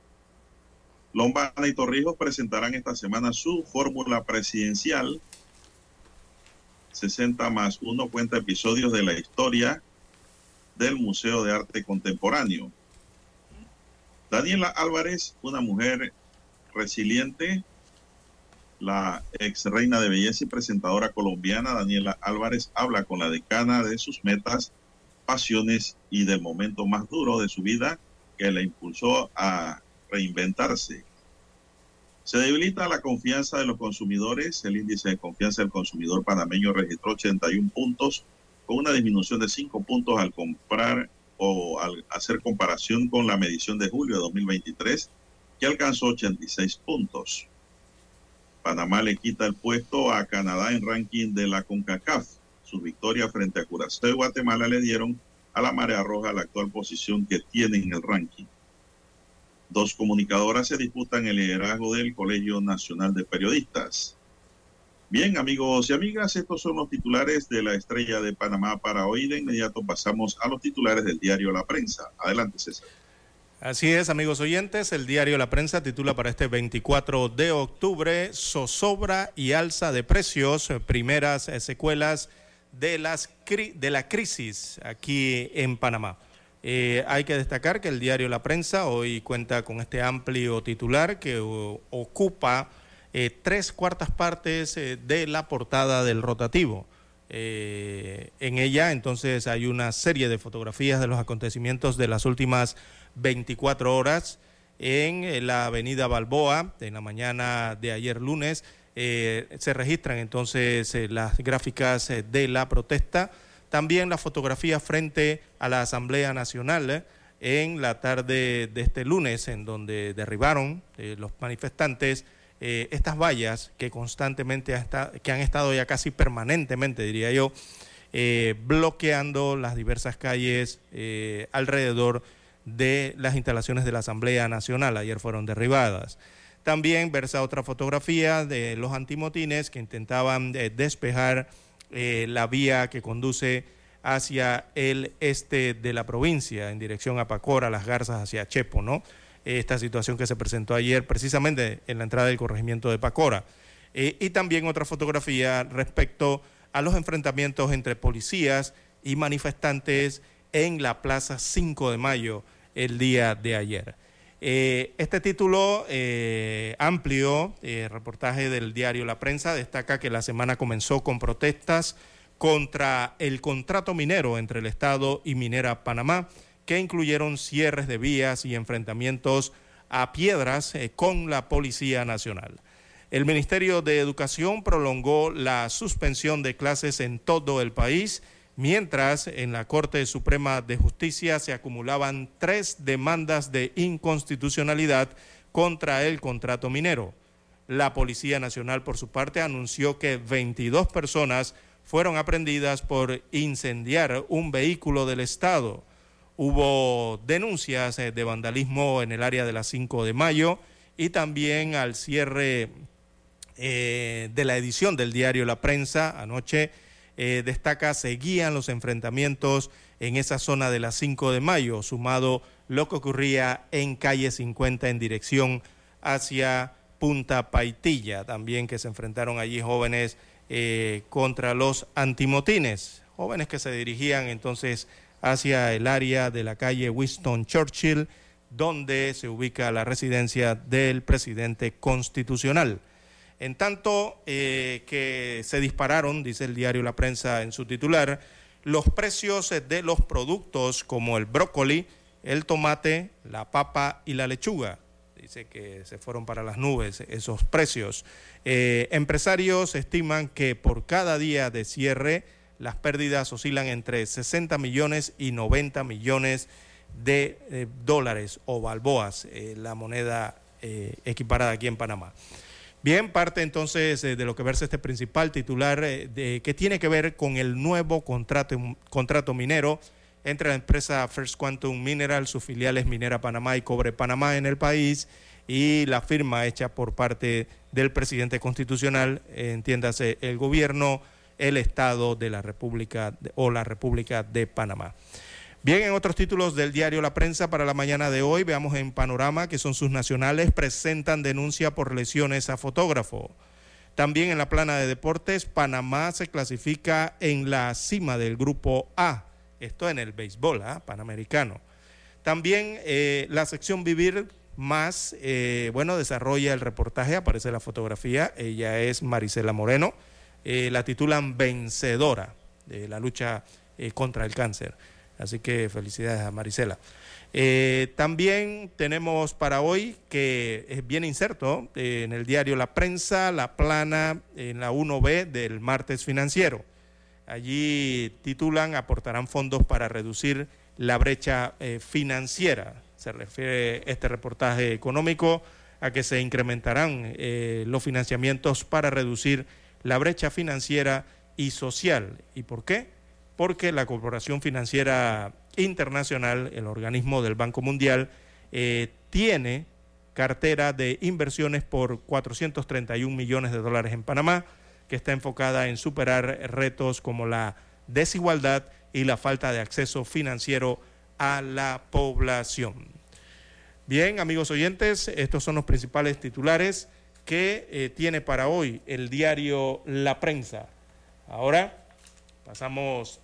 Lombana y Torrijos presentarán esta semana su fórmula presidencial. 60 más 1 cuenta episodios de la historia del Museo de Arte Contemporáneo. Daniela Álvarez, una mujer resiliente, la ex reina de belleza y presentadora colombiana Daniela Álvarez habla con la decana de sus metas, pasiones y del momento más duro de su vida que la impulsó a reinventarse. Se debilita la confianza de los consumidores. El índice de confianza del consumidor panameño registró 81 puntos con una disminución de 5 puntos al comprar o al hacer comparación con la medición de julio de 2023, que alcanzó 86 puntos. Panamá le quita el puesto a Canadá en ranking de la CONCACAF. Su victoria frente a Curazao y Guatemala le dieron a la Marea Roja la actual posición que tiene en el ranking. Dos comunicadoras se disputan el liderazgo del Colegio Nacional de Periodistas. Bien, amigos y amigas, estos son los titulares de la estrella de Panamá para hoy. De inmediato pasamos a los titulares del diario La Prensa. Adelante, César. Así es, amigos oyentes, el diario La Prensa titula para este 24 de octubre zozobra y alza de precios, primeras secuelas de, las de la crisis aquí en Panamá. Eh, hay que destacar que el diario La Prensa hoy cuenta con este amplio titular que ocupa eh, tres cuartas partes eh, de la portada del rotativo. Eh, en ella entonces hay una serie de fotografías de los acontecimientos de las últimas 24 horas en la avenida Balboa, en la mañana de ayer lunes. se registran entonces las gráficas de la protesta, también la fotografía frente a la Asamblea Nacional en la tarde de este lunes, en donde derribaron los manifestantes eh, estas vallas que constantemente que han estado ya casi permanentemente, diría yo, eh, bloqueando las diversas calles eh, alrededor de las instalaciones de la Asamblea Nacional. Ayer fueron derribadas. También versa otra fotografía de los antimotines que intentaban despejar la vía que conduce hacia el este de la provincia, en dirección a Pacora, Las Garzas, hacia Chepo, ¿no? Esta situación que se presentó ayer precisamente en la entrada del corregimiento de Pacora. Eh, y también otra fotografía respecto a los enfrentamientos entre policías y manifestantes en la Plaza 5 de Mayo el día de ayer. Eh, este título eh, amplio, reportaje del diario La Prensa, destaca que la semana comenzó con protestas contra el contrato minero entre el Estado y Minera Panamá que incluyeron cierres de vías y enfrentamientos a piedras eh, con la Policía Nacional. El Ministerio de Educación prolongó la suspensión de clases en todo el país, mientras en la Corte Suprema de Justicia se acumulaban tres demandas de inconstitucionalidad contra el contrato minero. La Policía Nacional, por su parte, anunció que 22 personas fueron aprendidas por incendiar un vehículo del Estado. Hubo denuncias eh, de vandalismo en el área de la 5 de mayo y también al cierre eh, de la edición del diario La Prensa. Anoche eh, destaca, seguían los enfrentamientos en esa zona de las 5 de mayo, sumado lo que ocurría en calle 50 en dirección hacia Punta Paitilla, también que se enfrentaron allí jóvenes contra los antimotines, jóvenes que se dirigían entonces hacia el área de la calle Winston Churchill, donde se ubica la residencia del presidente constitucional. En tanto eh, que se dispararon, dice el diario La Prensa en su titular, los precios de los productos como el brócoli, el tomate, la papa y la lechuga. Dice que se fueron para las nubes esos precios. Eh, empresarios estiman que por cada día de cierre las pérdidas oscilan entre 60 millones y 90 millones de eh, dólares o balboas, la moneda equiparada aquí en Panamá. Bien, parte entonces eh, de lo que verse este principal titular eh, de, que tiene que ver con el nuevo contrato, contrato minero entre la empresa First Quantum Mineral, sus filiales Minera Panamá y Cobre Panamá en el país y la firma hecha por parte del presidente constitucional, entiéndase el gobierno, el Estado de la República o la República de Panamá. Bien, en otros títulos del diario La Prensa para la mañana de hoy, veamos en Panorama que son sus nacionales, presentan denuncia por lesiones a fotógrafo. También en la plana de deportes, Panamá se clasifica en la cima del grupo A, esto en el béisbol ¿ah? panamericano. También eh, la sección Vivir más, eh, bueno, desarrolla el reportaje, aparece la fotografía, ella es Marisela Moreno, eh, la titulan Vencedora de la lucha contra el cáncer. Así que felicidades a Marisela. Eh, también tenemos para hoy que bien inserto eh, en el diario La Prensa, la plana en la 1B del martes financiero. Allí titulan aportarán fondos para reducir la brecha eh, financiera. Se refiere este reportaje económico a que se incrementarán los financiamientos para reducir la brecha financiera y social. ¿Y por qué? porque la Corporación Financiera Internacional, el organismo del Banco Mundial, eh, tiene cartera de inversiones por 431 millones de dólares en Panamá, que está enfocada en superar retos como la desigualdad y la falta de acceso financiero a la población. Bien, amigos oyentes, estos son los principales titulares que eh, tiene para hoy el diario La Prensa. Ahora pasamos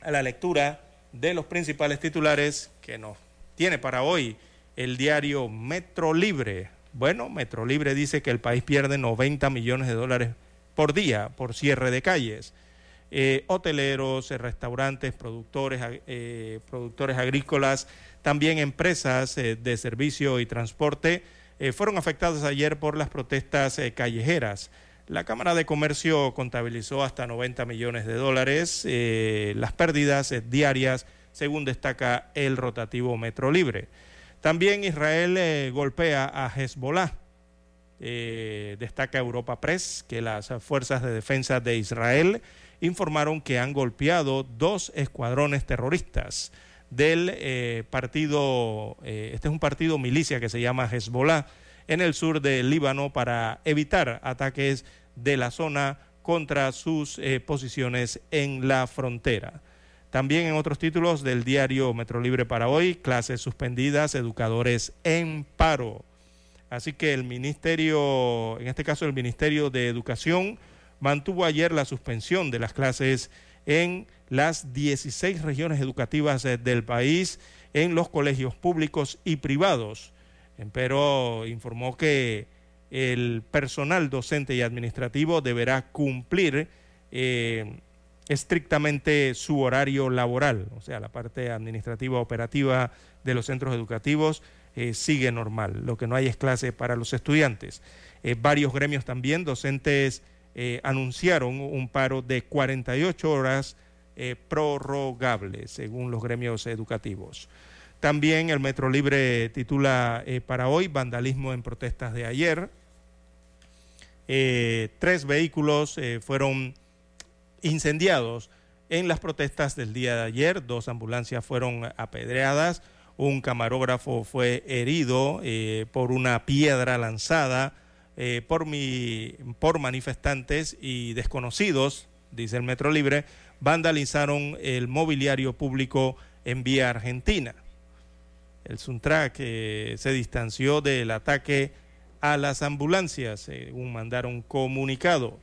a la lectura de los principales titulares que nos tiene para hoy el diario Metro Libre. Bueno, Metro Libre dice que el país pierde 90 millones de dólares por día por cierre de calles. Eh, hoteleros, eh, restaurantes, productores, productores agrícolas, también empresas de servicio y transporte fueron afectados ayer por las protestas callejeras. La Cámara de Comercio contabilizó hasta 90 millones de dólares eh, las pérdidas eh, diarias, según destaca el rotativo Metro Libre. También Israel eh, golpea a Hezbollah. destaca Europa Press que las fuerzas de defensa de Israel informaron que han golpeado dos escuadrones terroristas del partido, este es un partido milicia que se llama Hezbollah, en el sur del Líbano para evitar ataques de la zona contra sus eh, posiciones en la frontera. También en otros títulos del diario Metro Libre para hoy, clases suspendidas, educadores en paro. Así que el Ministerio, en este caso el Ministerio de Educación, mantuvo ayer la suspensión de las clases en las 16 regiones educativas eh, del país, en los colegios públicos y privados pero informó que el personal docente y administrativo deberá cumplir eh, estrictamente su horario laboral, o sea, la parte administrativa operativa de los centros educativos eh, sigue normal, lo que no hay es clase para los estudiantes. Varios gremios también, docentes, anunciaron un paro de 48 horas prorrogable, según los gremios educativos. También el Metro Libre titula eh, para hoy Vandalismo en protestas de ayer. Eh, tres vehículos eh, fueron incendiados en las protestas del día de ayer. Dos ambulancias fueron apedreadas. Un camarógrafo fue herido por una piedra lanzada eh, por, mi, por manifestantes y desconocidos, dice el Metro Libre, vandalizaron el mobiliario público en vía Argentina. El Suntrack eh, se distanció del ataque a las ambulancias, según mandaron comunicado.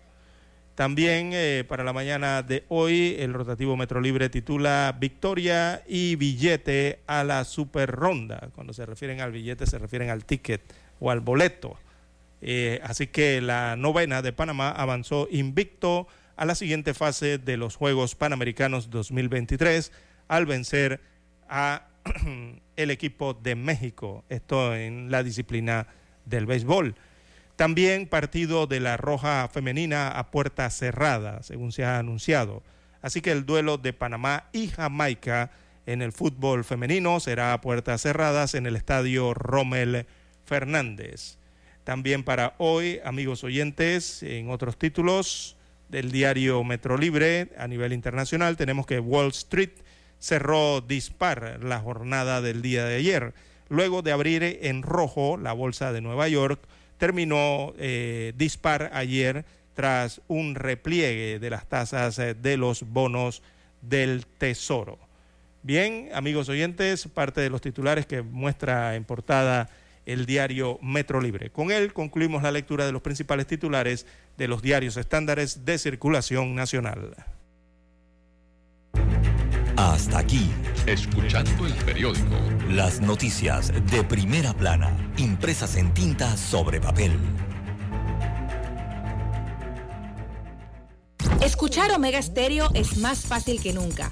También eh, para la mañana de hoy, el rotativo Metro Libre titula Victoria y billete a la super ronda. Cuando se refieren al billete, se refieren al ticket o al boleto. Eh, así que la novena de Panamá avanzó invicto a la siguiente fase de los Juegos Panamericanos 2023 al vencer a el equipo de México, esto en la disciplina del béisbol. También partido de la Roja Femenina a puerta cerrada, según se ha anunciado. Así que el duelo de Panamá y Jamaica en el fútbol femenino será a puertas cerradas en el estadio Rommel Fernández. También para hoy, amigos oyentes, en otros títulos del diario Metro Libre a nivel internacional, tenemos que Wall Street cerró dispar la jornada del día de ayer. Luego de abrir en rojo la bolsa de Nueva York, terminó eh, dispar ayer tras un repliegue de las tasas de los bonos del Tesoro. Bien, amigos oyentes, parte de los titulares que muestra en portada el diario Metro Libre. Con él concluimos la lectura de los principales titulares de los diarios estándares de circulación nacional. Hasta aquí. Escuchando el periódico. Las noticias de primera plana, impresas en tinta sobre papel. Escuchar Omega Stereo es más fácil que nunca.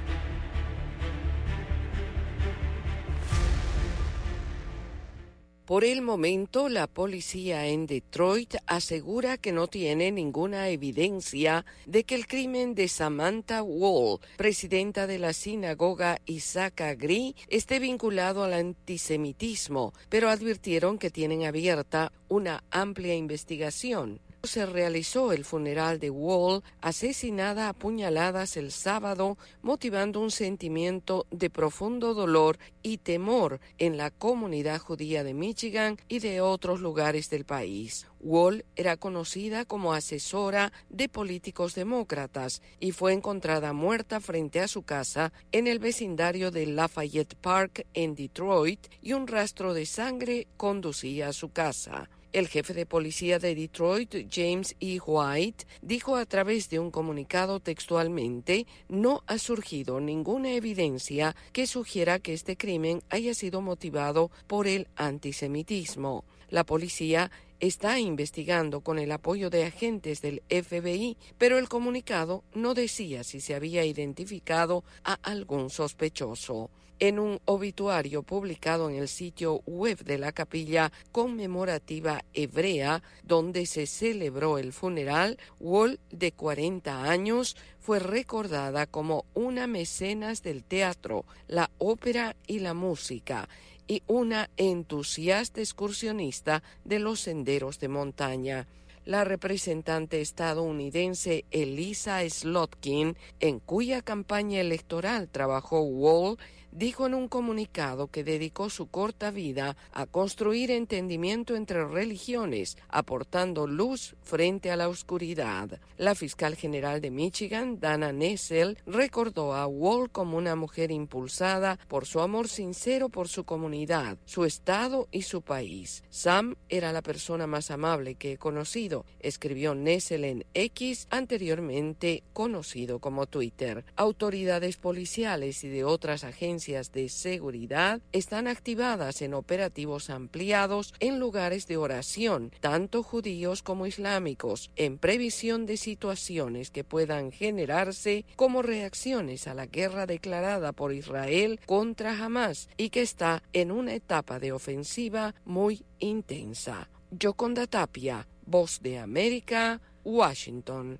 Por el momento, la policía en Detroit asegura que no tiene ninguna evidencia de que el crimen de Samantha Wall, presidenta de la sinagoga Isaac Agri, esté vinculado al antisemitismo, pero advirtieron que tienen abierta una amplia investigación se realizó el funeral de Wall, asesinada a puñaladas el sábado, motivando un sentimiento de profundo dolor y temor en la comunidad judía de Michigan y de otros lugares del país. Wall era conocida como asesora de políticos demócratas y fue encontrada muerta frente a su casa en el vecindario de Lafayette Park en Detroit y un rastro de sangre conducía a su casa. El jefe de policía de Detroit, James E. White, dijo a través de un comunicado textualmente, no ha surgido ninguna evidencia que sugiera que este crimen haya sido motivado por el antisemitismo. La policía está investigando con el apoyo de agentes del FBI, pero el comunicado no decía si se había identificado a algún sospechoso en un obituario publicado en el sitio web de la capilla conmemorativa hebrea donde se celebró el funeral, Wall, de 40 años, fue recordada como una mecenas del teatro, la ópera y la música y una entusiasta excursionista de los senderos de montaña. La representante estadounidense Elisa Slotkin, en cuya campaña electoral trabajó Wall, dijo en un comunicado que dedicó su corta vida a construir entendimiento entre religiones, aportando luz frente a la oscuridad. La fiscal general de Michigan, Dana Nessel, recordó a Wall como una mujer impulsada por su amor sincero por su comunidad, su estado y su país. Sam era la persona más amable que he conocido escribió Nessel en X, anteriormente conocido como Twitter. Autoridades policiales y de otras agencias de seguridad están activadas en operativos ampliados en lugares de oración, tanto judíos como islámicos, en previsión de situaciones que puedan generarse como reacciones a la guerra declarada por Israel contra Hamas y que está en una etapa de ofensiva muy intensa. Yoconda Tapia, Voz de América, Washington.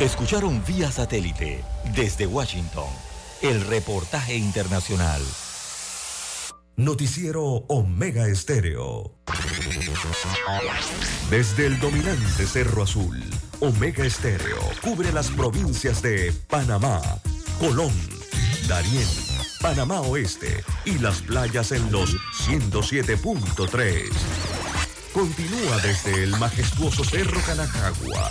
Escucharon vía satélite desde Washington el reportaje internacional. Noticiero Omega Estéreo. Desde el dominante Cerro Azul, Omega Estéreo cubre las provincias de Panamá, Colón, Darién, Panamá Oeste y las playas en los 107.3. Continúa desde el majestuoso Cerro Canajagua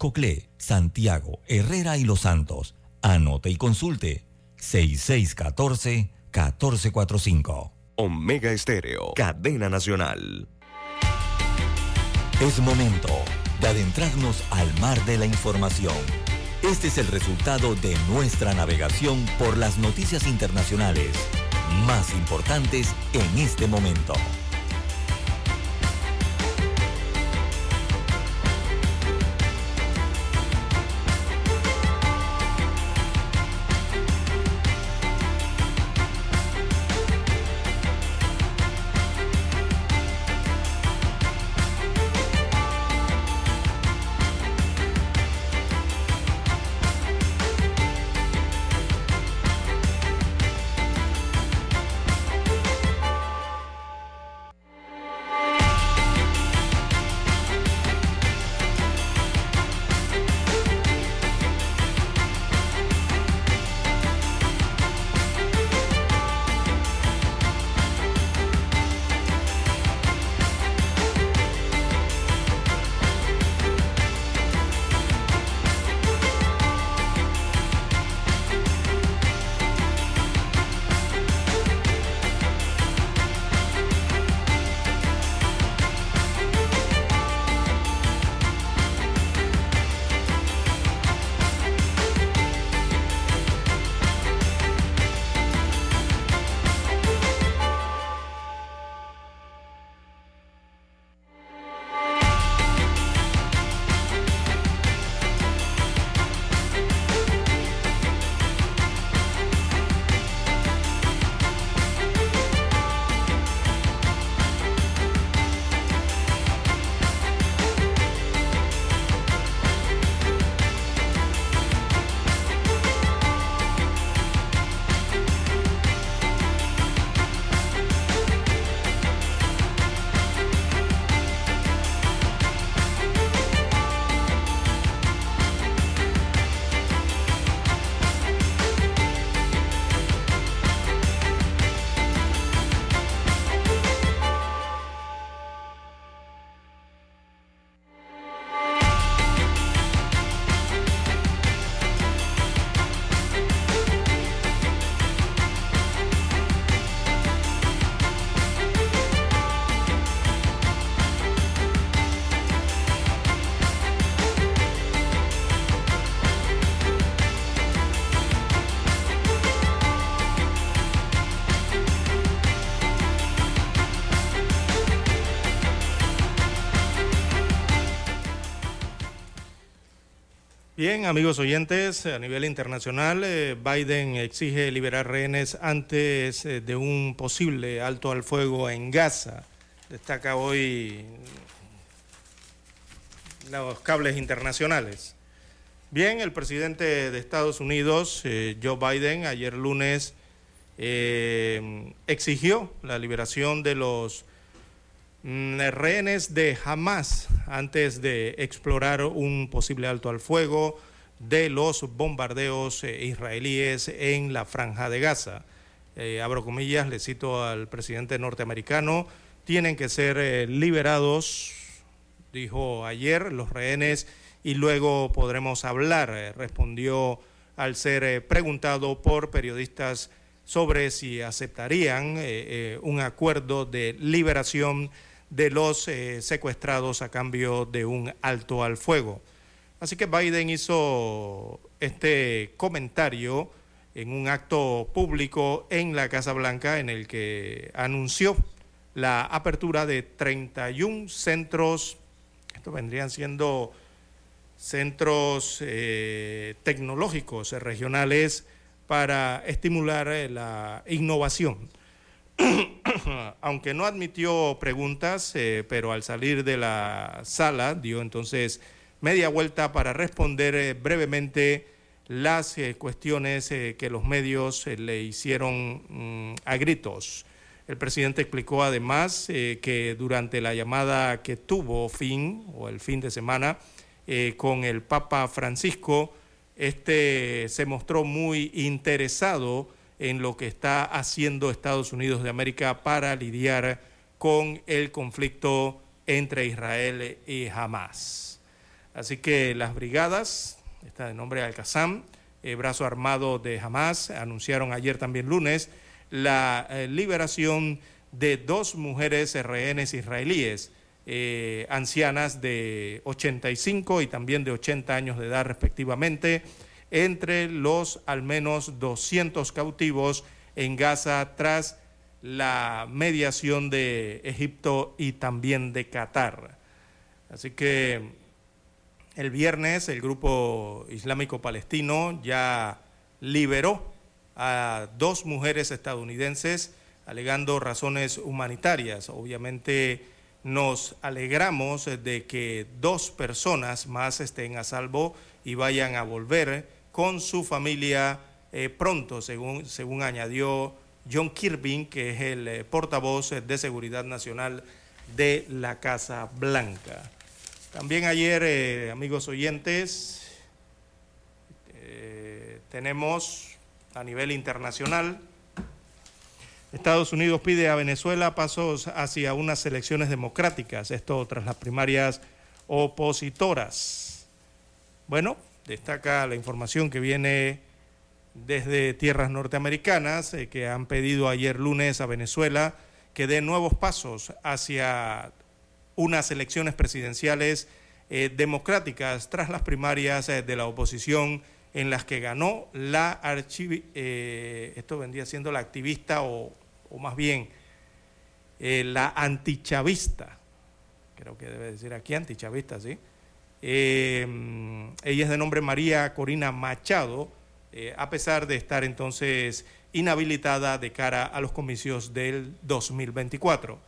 Coclé, Santiago, Herrera y Los Santos. Anote y consulte 6614-1445. Omega Estéreo, cadena nacional. Es momento de adentrarnos al mar de la información. Este es el resultado de nuestra navegación por las noticias internacionales más importantes en este momento. Bien, amigos oyentes, a nivel internacional, eh, Biden exige liberar rehenes antes eh, de un posible alto al fuego en Gaza. Destaca hoy los cables internacionales. Bien, el presidente de Estados Unidos, eh, Joe Biden, ayer lunes exigió la liberación de los rehenes de Hamas antes de explorar un posible alto al fuego de los bombardeos eh, israelíes en la franja de Gaza. Eh, abro comillas, le cito al presidente norteamericano, tienen que ser eh, liberados, dijo ayer, los rehenes y luego podremos hablar, respondió al ser preguntado por periodistas sobre si aceptarían un acuerdo de liberación de los eh, secuestrados a cambio de un alto al fuego. Así que Biden hizo este comentario en un acto público en la Casa Blanca en el que anunció la apertura de 31 centros, estos vendrían siendo centros eh, tecnológicos regionales para estimular eh, la innovación aunque no admitió preguntas, eh, pero al salir de la sala dio entonces media vuelta para responder eh, brevemente las eh, cuestiones que los medios le hicieron mm, a gritos. El presidente explicó además que durante la llamada que tuvo fin o el fin de semana con el Papa Francisco, este se mostró muy interesado en lo que está haciendo Estados Unidos de América para lidiar con el conflicto entre Israel y Hamas. Así que las brigadas, está de nombre Al-Qassam, el brazo armado de Hamas, anunciaron ayer también lunes la eh, liberación de dos mujeres rehenes israelíes, eh, ancianas de 85 y también de 80 años de edad respectivamente, entre los al menos 200 cautivos en Gaza tras la mediación de Egipto y también de Qatar. Así que el viernes el grupo islámico palestino ya liberó a dos mujeres estadounidenses alegando razones humanitarias. Obviamente nos alegramos de que dos personas más estén a salvo y vayan a volver con su familia eh, pronto, según, según añadió John Kirby, que es el eh, portavoz de Seguridad Nacional de la Casa Blanca. También ayer, eh, amigos oyentes, tenemos a nivel internacional, Estados Unidos pide a Venezuela pasos hacia unas elecciones democráticas, esto tras las primarias opositoras. Bueno, Destaca la información que viene desde tierras norteamericanas, eh, que han pedido ayer lunes a Venezuela que dé nuevos pasos hacia unas elecciones presidenciales eh, democráticas tras las primarias eh, de la oposición en las que ganó la archiv esto vendría siendo la activista o, o más bien la antichavista, creo que debe decir aquí antichavista, ¿sí? Eh, ella es de nombre María Corina Machado, eh, a pesar de estar entonces inhabilitada de cara a los comicios del 2024.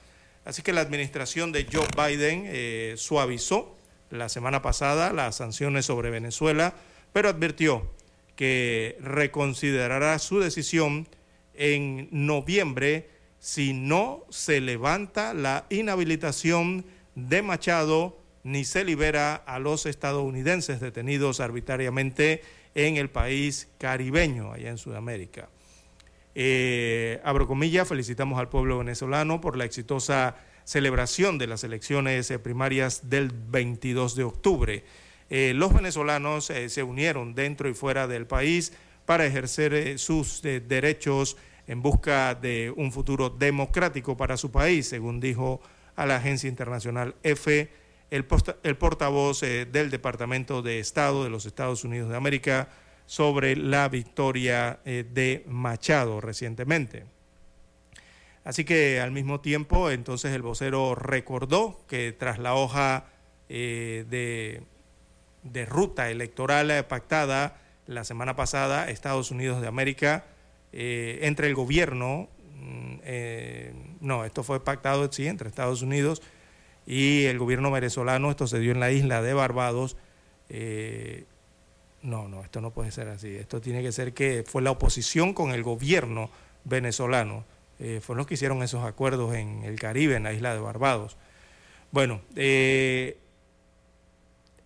Así que la administración de Joe Biden eh, suavizó la semana pasada las sanciones sobre Venezuela, pero advirtió que reconsiderará su decisión en noviembre si no se levanta la inhabilitación de Machado ni se libera a los estadounidenses detenidos arbitrariamente en el país caribeño, allá en Sudamérica. Eh, abro comillas, felicitamos al pueblo venezolano por la exitosa celebración de las elecciones eh, primarias del 22 de octubre. Eh, los venezolanos se unieron dentro y fuera del país para ejercer sus derechos en busca de un futuro democrático para su país, según dijo a la agencia internacional EFE el, portavoz eh, del Departamento de Estado de los Estados Unidos de América sobre la victoria eh, de Machado recientemente. Así que al mismo tiempo, entonces el vocero recordó que tras la hoja eh, de ruta electoral pactada la semana pasada Estados Unidos de América entre el gobierno, mm, no, esto fue pactado sí entre Estados Unidos y el gobierno venezolano, esto se dio en la isla de Barbados. no, no, esto no puede ser así. Esto tiene que ser que fue la oposición con el gobierno venezolano. fueron los que hicieron esos acuerdos en el Caribe, en la isla de Barbados. Bueno,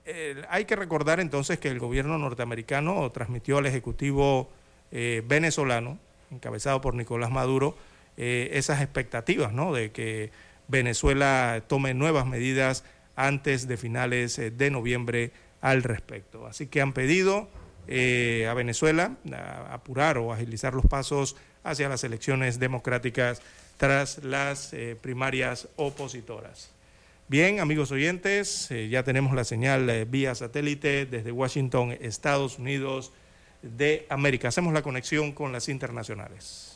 eh, hay que recordar entonces que el gobierno norteamericano transmitió al Ejecutivo eh, venezolano, encabezado por Nicolás Maduro, eh, esas expectativas ¿no? de que Venezuela tome nuevas medidas antes de finales eh, de noviembre al respecto. Así que han pedido a Venezuela apurar o agilizar los pasos hacia las elecciones democráticas tras las primarias opositoras. Bien, amigos oyentes, eh, ya tenemos la señal eh, vía satélite desde Washington, Estados Unidos de América. Hacemos la conexión con las internacionales.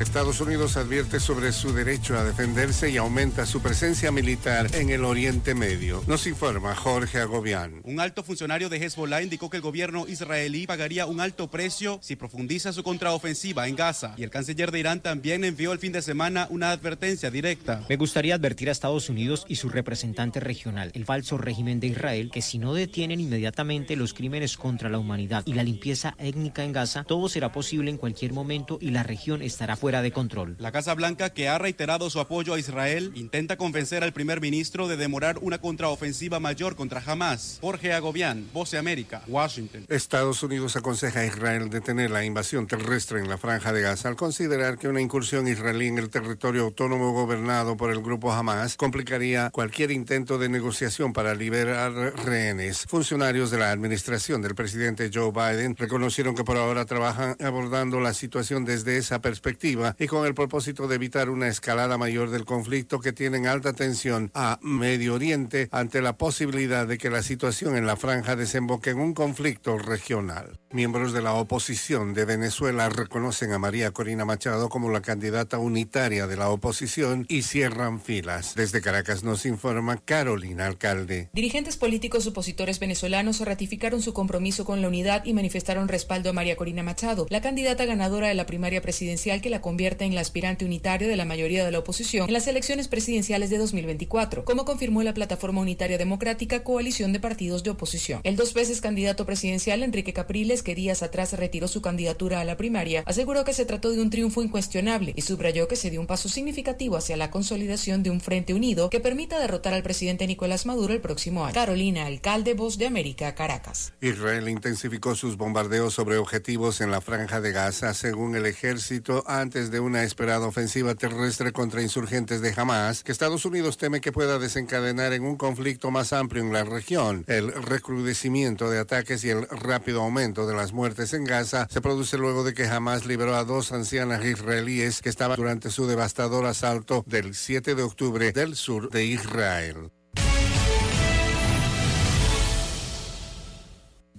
Estados Unidos advierte sobre su derecho a defenderse y aumenta su presencia militar en el Oriente Medio. Nos informa Jorge Agobián. Un alto funcionario de Hezbollah indicó que el gobierno israelí pagaría un alto precio si profundiza su contraofensiva en Gaza. Y el canciller de Irán también envió el fin de semana una advertencia directa. Me gustaría advertir a Estados Unidos y su representante regional, el falso régimen de Israel, que si no detienen inmediatamente los crímenes contra la humanidad y la limpieza étnica en Gaza, todo será posible en cualquier momento y la región estará fuera de control. La Casa Blanca, que ha reiterado su apoyo a Israel, intenta convencer al primer ministro de demorar una contraofensiva mayor contra Hamas. Jorge Agobián, Voce América, Washington. Estados Unidos aconseja a Israel detener la invasión terrestre en la franja de Gaza al considerar que una incursión israelí en el territorio autónomo gobernado por el grupo Hamas complicaría cualquier intento de negociación para liberar rehenes. Funcionarios de la administración del presidente Joe Biden reconocieron que por ahora trabajan abordando la situación desde esa perspectiva y con el propósito de evitar una escalada mayor del conflicto que tienen alta tensión a Medio Oriente ante la posibilidad de que la situación en la franja desemboque en un conflicto regional. Miembros de la oposición de Venezuela reconocen a María Corina Machado como la candidata unitaria de la oposición y cierran filas. Desde Caracas nos informa Carolina Alcalde. Dirigentes políticos opositores venezolanos ratificaron su compromiso con la unidad y manifestaron respaldo a María Corina Machado, la candidata ganadora de la primaria presidencial que la convierte en la aspirante unitaria de la mayoría de la oposición en las elecciones presidenciales de 2024, como confirmó la Plataforma Unitaria Democrática Coalición de Partidos de Oposición. El dos veces candidato presidencial Enrique Capriles, que días atrás retiró su candidatura a la primaria, aseguró que se trató de un triunfo incuestionable y subrayó que se dio un paso significativo hacia la consolidación de un frente unido que permita derrotar al presidente Nicolás Maduro el próximo año. Carolina, alcalde Voz de América, Caracas. Israel intensificó sus bombardeos sobre objetivos en la franja de Gaza, según el ejército, antes de una esperada ofensiva terrestre contra insurgentes de Hamas, que Estados Unidos teme que pueda desencadenar en un conflicto más amplio en la región. El recrudecimiento de ataques y el rápido aumento de las muertes en Gaza se produce luego de que Hamas liberó a dos ancianas israelíes que estaban durante su devastador asalto del 7 de octubre del sur de Israel.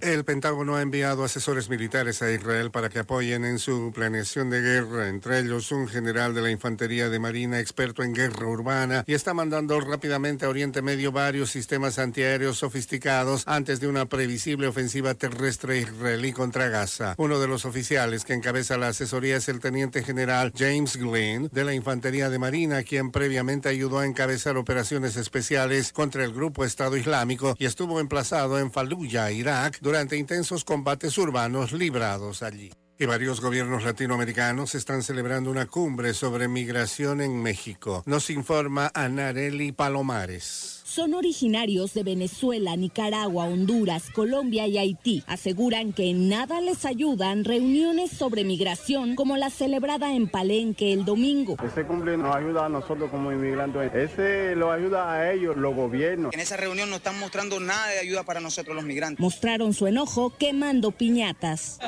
El Pentágono ha enviado asesores militares a Israel para que apoyen en su planeación de guerra, entre ellos un general de la Infantería de Marina experto en guerra urbana, y está mandando rápidamente a Oriente Medio varios sistemas antiaéreos sofisticados antes de una previsible ofensiva terrestre israelí contra Gaza. Uno de los oficiales que encabeza la asesoría es el teniente general James Glynn de la Infantería de Marina, quien previamente ayudó a encabezar operaciones especiales contra el grupo Estado Islámico y estuvo emplazado en Fallujah, Irak, durante intensos combates urbanos librados allí. Y varios gobiernos latinoamericanos están celebrando una cumbre sobre migración en México. Nos informa Anareli Palomares son originarios de Venezuela, Nicaragua, Honduras, Colombia y Haití. Aseguran que en nada les ayudan reuniones sobre migración como la celebrada en Palenque el domingo. Ese cumple nos ayuda a nosotros como inmigrantes. Ese lo ayuda a ellos, los gobiernos. En esa reunión no están mostrando nada de ayuda para nosotros los migrantes. Mostraron su enojo quemando piñatas.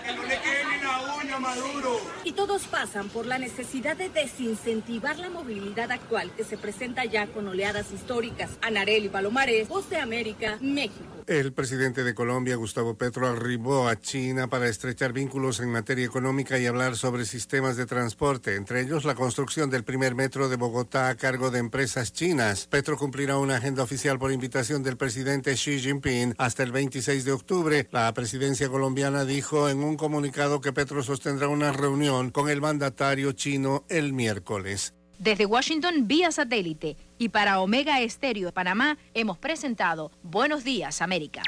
Y todos pasan por la necesidad de desincentivar la movilidad actual que se presenta ya con oleadas históricas. Anareli Palomares, Voz de América, México. El presidente de Colombia, Gustavo Petro, arribó a China para estrechar vínculos en materia económica y hablar sobre sistemas de transporte, entre ellos la construcción del primer metro de Bogotá a cargo de empresas chinas. Petro cumplirá una agenda oficial por invitación del presidente Xi Jinping hasta el 26 de octubre. La presidencia colombiana dijo en un comunicado que Petro sostendrá una reunión con el mandatario chino el miércoles. Desde Washington vía satélite y para Omega Estéreo de Panamá hemos presentado Buenos Días América.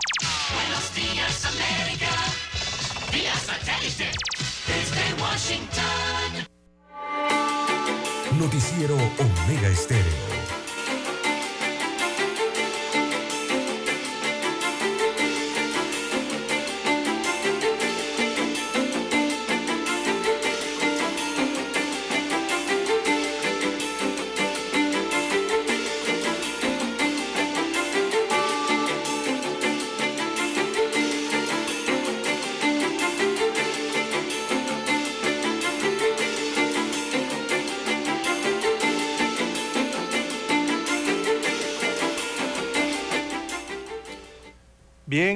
Buenos Días América, vía satélite desde Washington. Noticiero Omega Estéreo.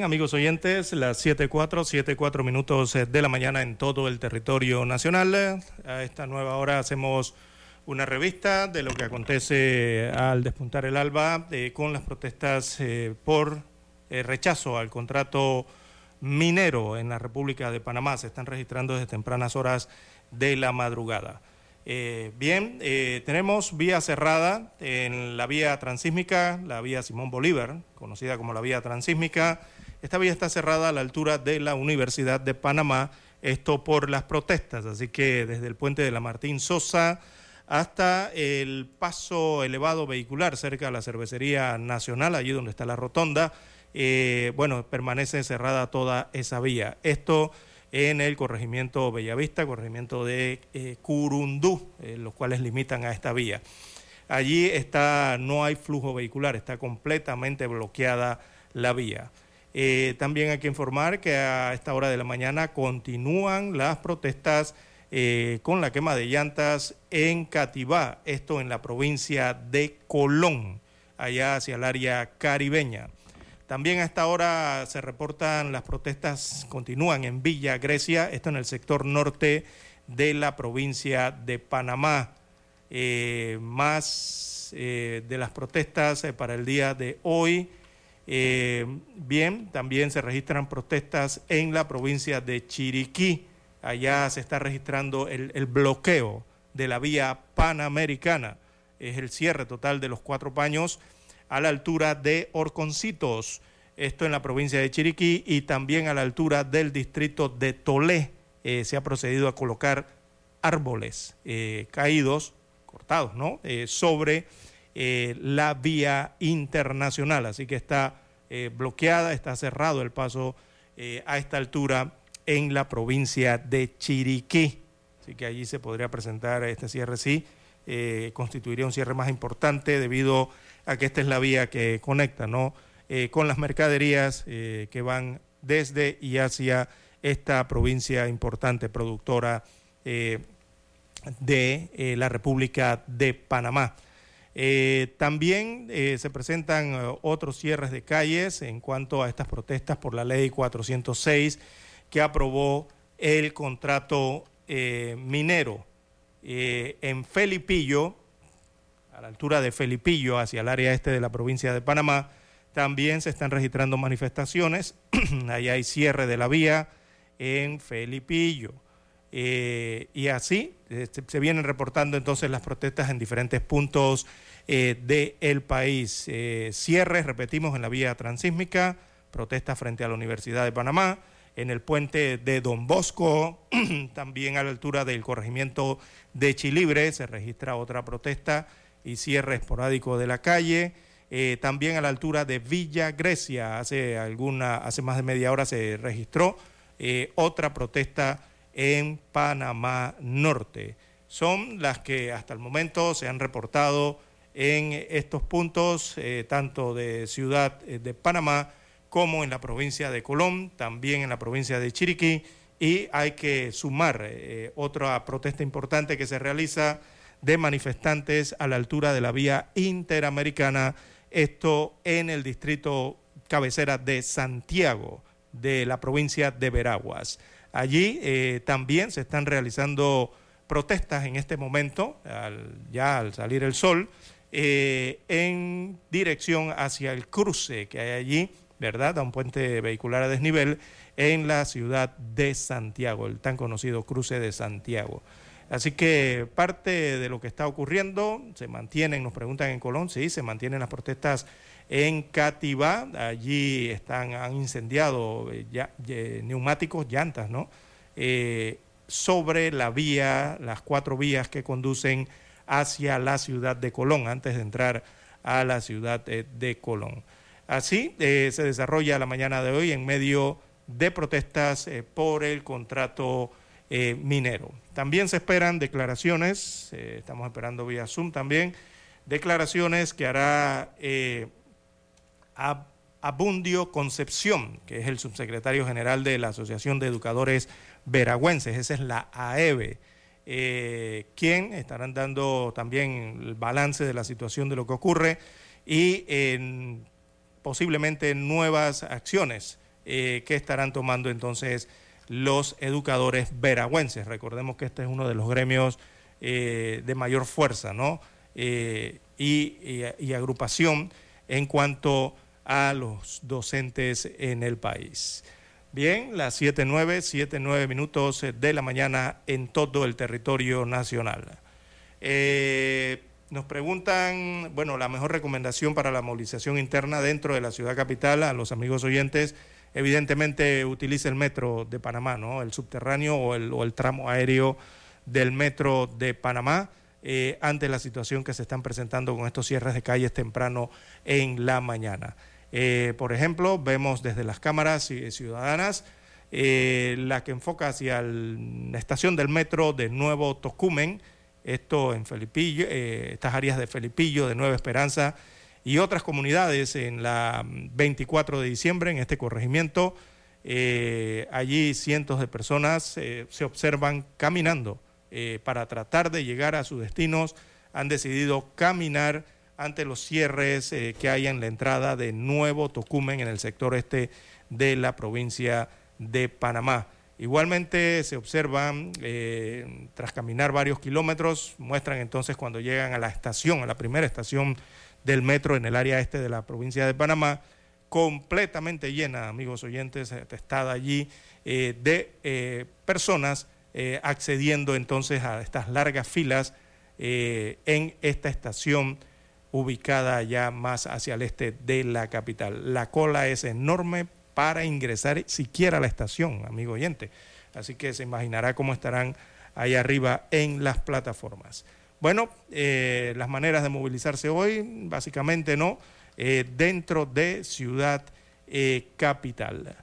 Amigos oyentes, las 7.4, 7.4 minutos eh, de la mañana en todo el territorio nacional. A esta nueva hora hacemos una revista de lo que acontece al despuntar el alba eh, con las protestas eh, por rechazo al contrato minero en la República de Panamá. Se están registrando desde tempranas horas de la madrugada. Bien, tenemos vía cerrada en la vía transísmica, la vía Simón Bolívar, conocida como la vía transísmica. Esta vía está cerrada a la altura de la Universidad de Panamá, esto por las protestas, así que desde el puente de la Martín Sosa hasta el paso elevado vehicular cerca de la cervecería nacional, allí donde está la rotonda, eh, bueno, permanece cerrada toda esa vía. Esto en el corregimiento Bellavista, corregimiento de eh, Curundú, eh, los cuales limitan a esta vía. Allí está, no hay flujo vehicular, está completamente bloqueada la vía. Eh, también hay que informar que a esta hora de la mañana continúan las protestas con la quema de llantas en Cativá, esto en la provincia de Colón, allá hacia el área caribeña. También a esta hora se reportan las protestas, continúan en Villa Grecia, esto en el sector norte de la provincia de Panamá. Eh, más eh, de las protestas eh, para el día de hoy. Bien, también se registran protestas en la provincia de Chiriquí. Allá se está registrando el, bloqueo de la vía panamericana. Es el cierre total de los cuatro paños a la altura de Orconcitos, esto en la provincia de Chiriquí, y también a la altura del distrito de Tolé. Eh, se ha procedido a colocar árboles eh, caídos, cortados, ¿no? Eh, la vía internacional. Así que está bloqueada, está cerrado el paso a esta altura en la provincia de Chiriquí. Así que allí se podría presentar este cierre, sí, constituiría un cierre más importante debido a que esta es la vía que conecta ¿no? Eh, con las mercaderías eh, que van desde y hacia esta provincia importante productora eh, de la República de Panamá. También se presentan otros cierres de calles en cuanto a estas protestas por la ley 406 que aprobó el contrato minero. en Felipillo, a la altura de Felipillo, hacia el área este de la provincia de Panamá, también se están registrando manifestaciones. Ahí hay cierre de la vía en Felipillo. Eh, y así este, se vienen reportando entonces las protestas en diferentes puntos eh, del país. Eh, cierres, repetimos, en la vía transísmica, protestas frente a la Universidad de Panamá, en el puente de Don Bosco, también a la altura del corregimiento de Chilibre se registra otra protesta y cierre esporádico de la calle. Eh, también a la altura de Villa Grecia, hace, alguna, hace más de media hora se registró eh, otra protesta en Panamá Norte. Son las que hasta el momento se han reportado en estos puntos, eh, tanto de Ciudad de Panamá como en la provincia de Colón, también en la provincia de Chiriquí, y hay que sumar eh, otra protesta importante que se realiza de manifestantes a la altura de la vía interamericana, esto en el distrito cabecera de Santiago, de la provincia de Veraguas. Allí eh, también se están realizando protestas en este momento, ya al salir el sol, eh, en dirección hacia el cruce que hay allí ¿verdad?, a un puente vehicular a desnivel en la ciudad de Santiago, el tan conocido cruce de Santiago. Así que parte de lo que está ocurriendo se mantienen, nos preguntan en Colón, sí, se mantienen las protestas en Cativá, allí están, han incendiado eh, ya, neumáticos, llantas, ¿no? Eh, sobre la vía, las cuatro vías que conducen hacia la ciudad de Colón, antes de entrar a la ciudad de Colón. Así eh, se desarrolla la mañana de hoy en medio de protestas eh, por el contrato eh, minero. También se esperan declaraciones, estamos esperando vía Zoom también, declaraciones que hará Abundio Concepción, que es el subsecretario general de la Asociación de Educadores Veragüenses, esa es la AEBE. Quien estarán dando también el balance de la situación de lo que ocurre y en posiblemente nuevas acciones eh, que estarán tomando entonces los educadores veragüenses. Recordemos que este es uno de los gremios eh, de mayor fuerza ¿no? Eh, y, agrupación en cuanto a los docentes en el país. Bien, las 7.9, 7.9 minutos de la mañana en todo el territorio nacional. Nos preguntan, bueno, la mejor recomendación para la movilización interna dentro de la ciudad capital, a los amigos oyentes, evidentemente utilice el metro de Panamá, ¿no? El subterráneo o el, tramo aéreo del metro de Panamá. Eh, ante la situación que se están presentando con estos cierres de calles temprano en la mañana. Eh, por ejemplo, vemos desde las cámaras ciudadanas eh, la que enfoca hacia la estación del metro de Nuevo Tocumen, esto en Felipillo, eh, estas áreas de Felipillo, de Nueva Esperanza y otras comunidades en la 24 de diciembre, en este corregimiento. Eh, allí cientos de personas eh, se observan caminando para tratar de llegar a sus destinos. Han decidido caminar ante los cierres que hay en la entrada de Nuevo Tocumen en el sector este de la provincia de Panamá. Igualmente se observan, eh, tras caminar varios kilómetros, muestran entonces cuando llegan a la estación, a la primera estación del metro en el área este de la provincia de Panamá, completamente llena, amigos oyentes, atestada allí eh, de eh, personas accediendo entonces a estas largas filas en esta estación ubicada ya más hacia el este de la capital. La cola es enorme para ingresar siquiera a la estación, amigo oyente. Así que se imaginará cómo estarán ahí arriba en las plataformas. Bueno, eh, las maneras de movilizarse hoy, básicamente no, eh, dentro de Ciudad eh, Capital.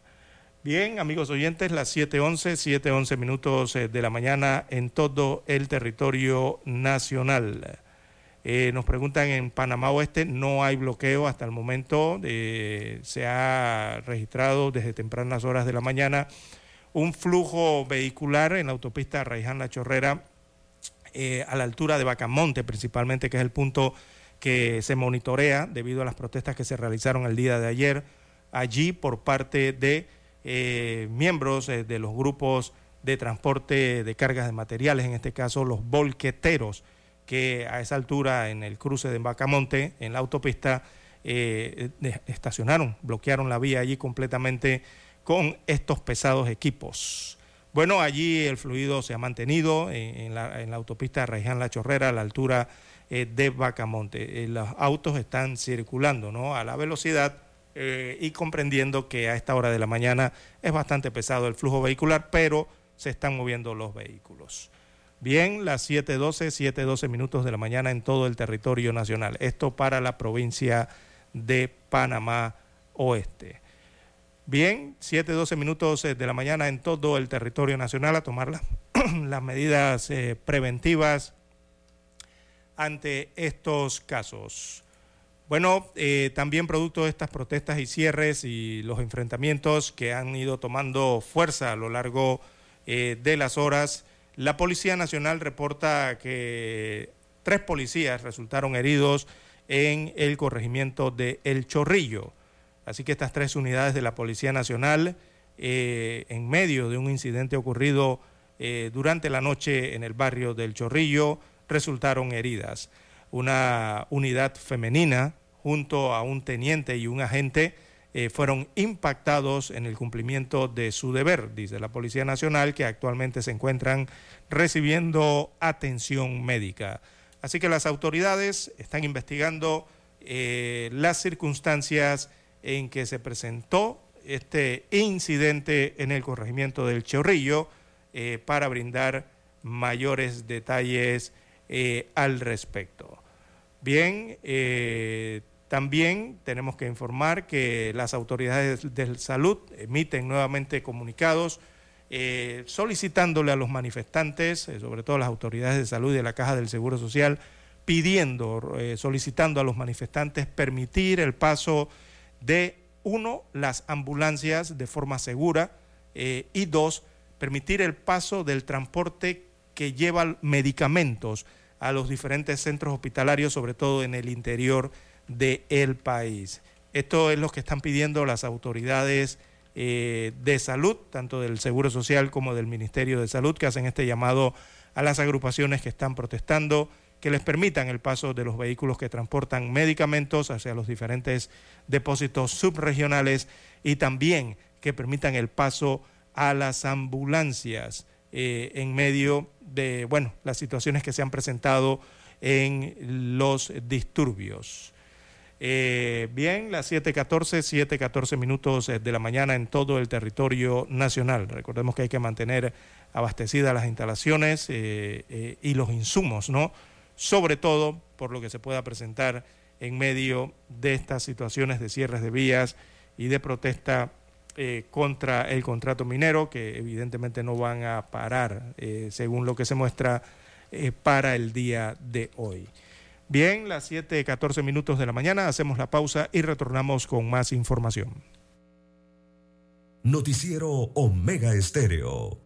Bien, amigos oyentes, las 7.11, 7.11 minutos de la mañana en todo el territorio nacional. Eh, nos preguntan en Panamá Oeste, no hay bloqueo hasta el momento. Eh, se ha registrado desde tempranas horas de la mañana un flujo vehicular en la autopista Raiján La Chorrera eh, a la altura de Bacamonte, principalmente, que es el punto que se monitorea debido a las protestas que se realizaron el día de ayer allí por parte de miembros de los grupos de transporte de cargas de materiales, en este caso los volqueteros que a esa altura en el cruce de Bacamonte, en la autopista, eh, estacionaron, bloquearon la vía allí completamente con estos pesados equipos. Bueno, allí el fluido se ha mantenido en, la, autopista Regián La Chorrera a la altura eh, de Bacamonte. Eh, los autos están circulando ¿no? a la velocidad eh, y comprendiendo que a esta hora de la mañana es bastante pesado el flujo vehicular, pero se están moviendo los vehículos. Bien, las 7.12, 7.12 minutos de la mañana en todo el territorio nacional. Esto para la provincia de Panamá Oeste. Bien, 7.12 minutos eh, de la mañana en todo el territorio nacional a tomar las medidas eh, preventivas ante estos casos. Bueno, eh, también producto de estas protestas y cierres y los enfrentamientos que han ido tomando fuerza a lo largo de las horas, la Policía Nacional reporta que tres policías resultaron heridos en el corregimiento de El Chorrillo. Así que estas tres unidades de la Policía Nacional, eh, en medio de un incidente ocurrido durante la noche en el barrio del Chorrillo, resultaron heridas una unidad femenina junto a un teniente y un agente eh, fueron impactados en el cumplimiento de su deber, dice la Policía Nacional, que actualmente se encuentran recibiendo atención médica. Así que las autoridades están investigando eh, las circunstancias en que se presentó este incidente en el corregimiento del Chorrillo eh, para brindar mayores detalles al respecto. Bien, también tenemos que informar que las autoridades de salud emiten nuevamente comunicados eh, solicitándole a los manifestantes, eh, sobre todo las autoridades de salud y de la Caja del Seguro Social, pidiendo, solicitando a los manifestantes permitir el paso de, uno, las ambulancias de forma segura y dos, permitir el paso del transporte que lleva medicamentos a los diferentes centros hospitalarios, sobre todo en el interior del país. Esto es lo que están pidiendo las autoridades eh, de salud, tanto del Seguro Social como del Ministerio de Salud, que hacen este llamado a las agrupaciones que están protestando, que les permitan el paso de los vehículos que transportan medicamentos hacia los diferentes depósitos subregionales y también que permitan el paso a las ambulancias. Eh, en medio de bueno, las situaciones que se han presentado en los disturbios. Eh, bien, las 7.14, 7.14 minutos de la mañana en todo el territorio nacional. Recordemos que hay que mantener abastecidas las instalaciones eh, y los insumos, ¿no? Sobre todo por lo que se pueda presentar en medio de estas situaciones de cierres de vías y de protesta eh, contra el contrato minero, que evidentemente no van a parar, eh, según lo que se muestra eh, para el día de hoy. Bien, las 7:14 minutos de la mañana, hacemos la pausa y retornamos con más información. Noticiero Omega Estéreo.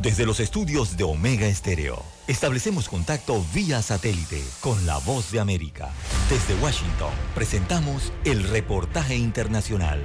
Desde los estudios de Omega Estéreo, establecemos contacto vía satélite con la voz de América. Desde Washington, presentamos el reportaje internacional.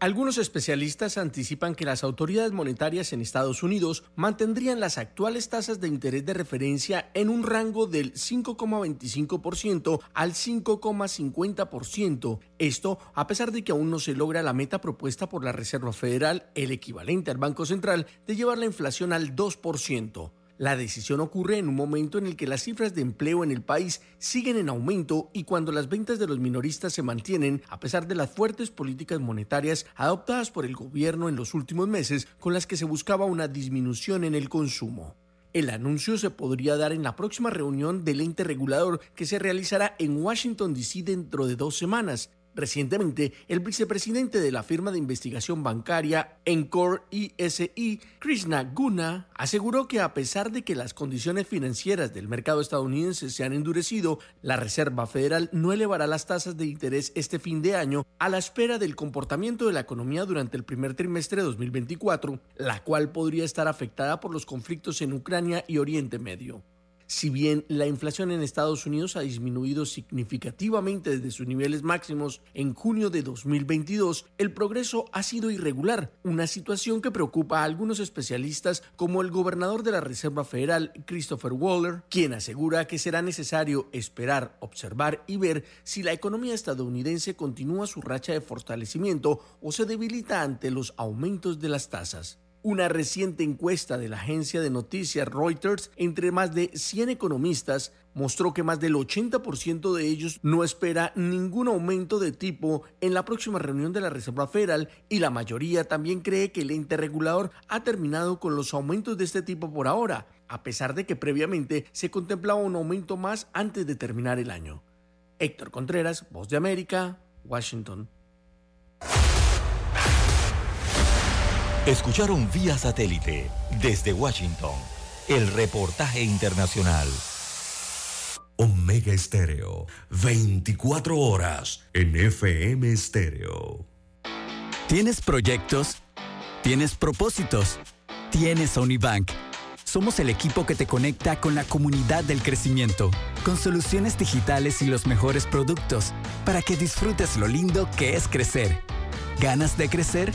Algunos especialistas anticipan que las autoridades monetarias en Estados Unidos mantendrían las actuales tasas de interés de referencia en un rango del 5,25% al 5,50%. Esto a pesar de que aún no se logra la meta propuesta por la Reserva Federal, el equivalente al Banco Central, de llevar la inflación al 2%. La decisión ocurre en un momento en el que las cifras de empleo en el país siguen en aumento y cuando las ventas de los minoristas se mantienen a pesar de las fuertes políticas monetarias adoptadas por el gobierno en los últimos meses con las que se buscaba una disminución en el consumo. El anuncio se podría dar en la próxima reunión del ente regulador que se realizará en Washington, D.C. dentro de dos semanas, Recientemente, el vicepresidente de la firma de investigación bancaria Encore ISI, Krishna Guna, aseguró que a pesar de que las condiciones financieras del mercado estadounidense se han endurecido, la Reserva Federal no elevará las tasas de interés este fin de año a la espera del comportamiento de la economía durante el primer trimestre de 2024, la cual podría estar afectada por los conflictos en Ucrania y Oriente Medio. Si bien la inflación en Estados Unidos ha disminuido significativamente desde sus niveles máximos en junio de 2022, el progreso ha sido irregular, una situación que preocupa a algunos especialistas como el gobernador de la Reserva Federal, Christopher Waller, quien asegura que será necesario esperar, observar y ver si la economía estadounidense continúa su racha de fortalecimiento o se debilita ante los aumentos de las tasas. Una reciente encuesta de la agencia de noticias Reuters entre más de 100 economistas mostró que más del 80% de ellos no espera ningún aumento de tipo en la próxima reunión de la Reserva Federal y la mayoría también cree que el ente regulador ha terminado con los aumentos de este tipo por ahora, a pesar de que previamente se contemplaba un aumento más antes de terminar el año. Héctor Contreras, Voz de América, Washington. Escucharon vía satélite desde Washington el reportaje internacional. Omega Estéreo, 24 horas en FM Estéreo. ¿Tienes proyectos? ¿Tienes propósitos? ¿Tienes Unibank? Somos el equipo que te conecta con la comunidad del crecimiento, con soluciones digitales y los mejores productos, para que disfrutes lo lindo que es crecer. ¿Ganas de crecer?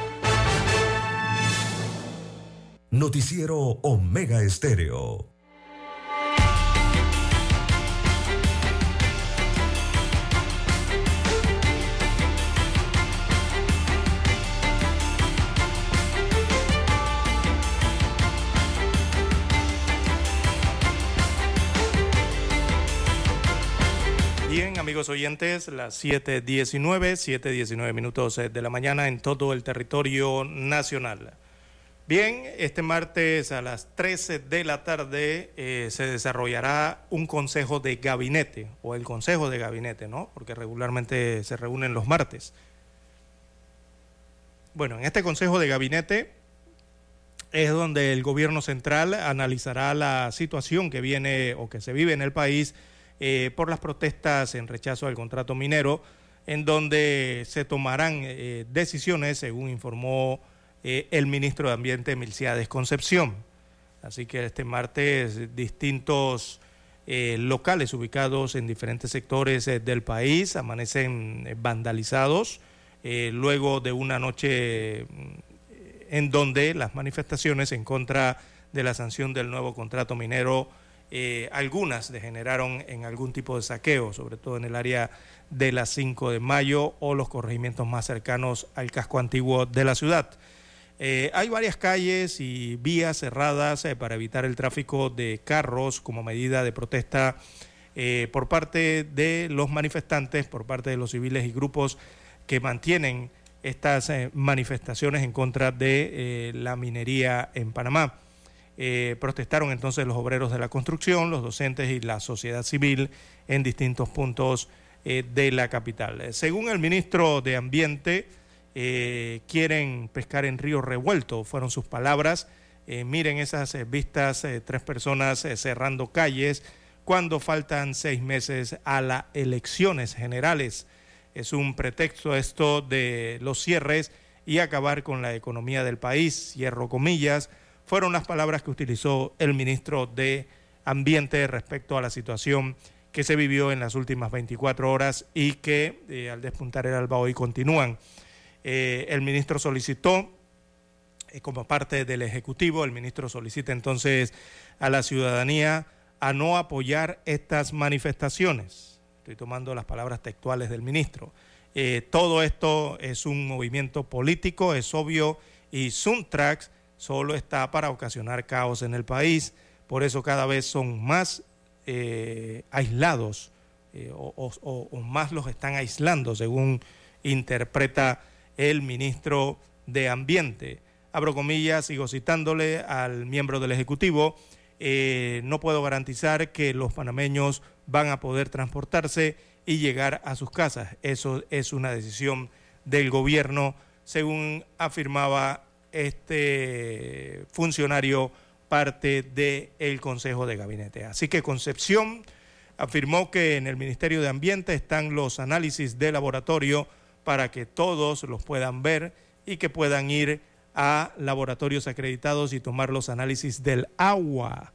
Noticiero Omega Estéreo. Bien, amigos oyentes, las 7.19, 7.19 minutos eh, de la mañana en todo el territorio nacional. Bien, este martes a las 13 de la tarde eh, se desarrollará un consejo de gabinete, o el consejo de gabinete, ¿no? Porque regularmente se reúnen los martes. Bueno, en este consejo de gabinete es donde el gobierno central analizará la situación que viene o que se vive en el país eh, por las protestas en rechazo al contrato minero, en donde se tomarán eh, decisiones, según informó eh, el ministro de Ambiente, Milciades Concepción. Así que este martes distintos locales ubicados en diferentes sectores del país amanecen vandalizados luego de una noche mm, en donde las manifestaciones en contra de la sanción del nuevo contrato minero eh, algunas degeneraron en algún tipo de saqueo, sobre todo en el área de las 5 de mayo o los corregimientos más cercanos al casco antiguo de la ciudad. Eh, hay varias calles y vías cerradas eh, para evitar el tráfico de carros como medida de protesta por parte de los manifestantes, por parte de los civiles y grupos que mantienen estas manifestaciones en contra de la minería en Panamá. Eh, protestaron entonces los obreros de la construcción, los docentes y la sociedad civil en distintos puntos eh, de la capital. Según el ministro de Ambiente, eh, quieren pescar en río revuelto, fueron sus palabras. miren esas vistas, tres personas cerrando calles cuando faltan seis meses a las elecciones generales. Es un pretexto esto de los cierres y acabar con la economía del país, cierro comillas, fueron las palabras que utilizó el ministro de Ambiente respecto a la situación que se vivió en las últimas 24 horas y que eh, al despuntar el alba hoy continúan. Eh, el ministro solicitó, eh, como parte del Ejecutivo, el ministro solicita entonces a la ciudadanía a no apoyar estas manifestaciones. Estoy tomando las palabras textuales del ministro. todo esto es un movimiento político, es obvio, y Suntrax solo está para ocasionar caos en el país. Por eso cada vez son más eh, aislados eh, o, más los están aislando, según interpreta el ministro de Ambiente. Abro comillas, sigo citándole al miembro del Ejecutivo. Eh, no puedo garantizar que los panameños van a poder transportarse y llegar a sus casas. Eso es una decisión del gobierno, según afirmaba este funcionario parte del Consejo de Gabinete. Así que Concepción afirmó que en el Ministerio de Ambiente están los análisis de laboratorio para que todos los puedan ver y que puedan ir a laboratorios acreditados y tomar los análisis del agua.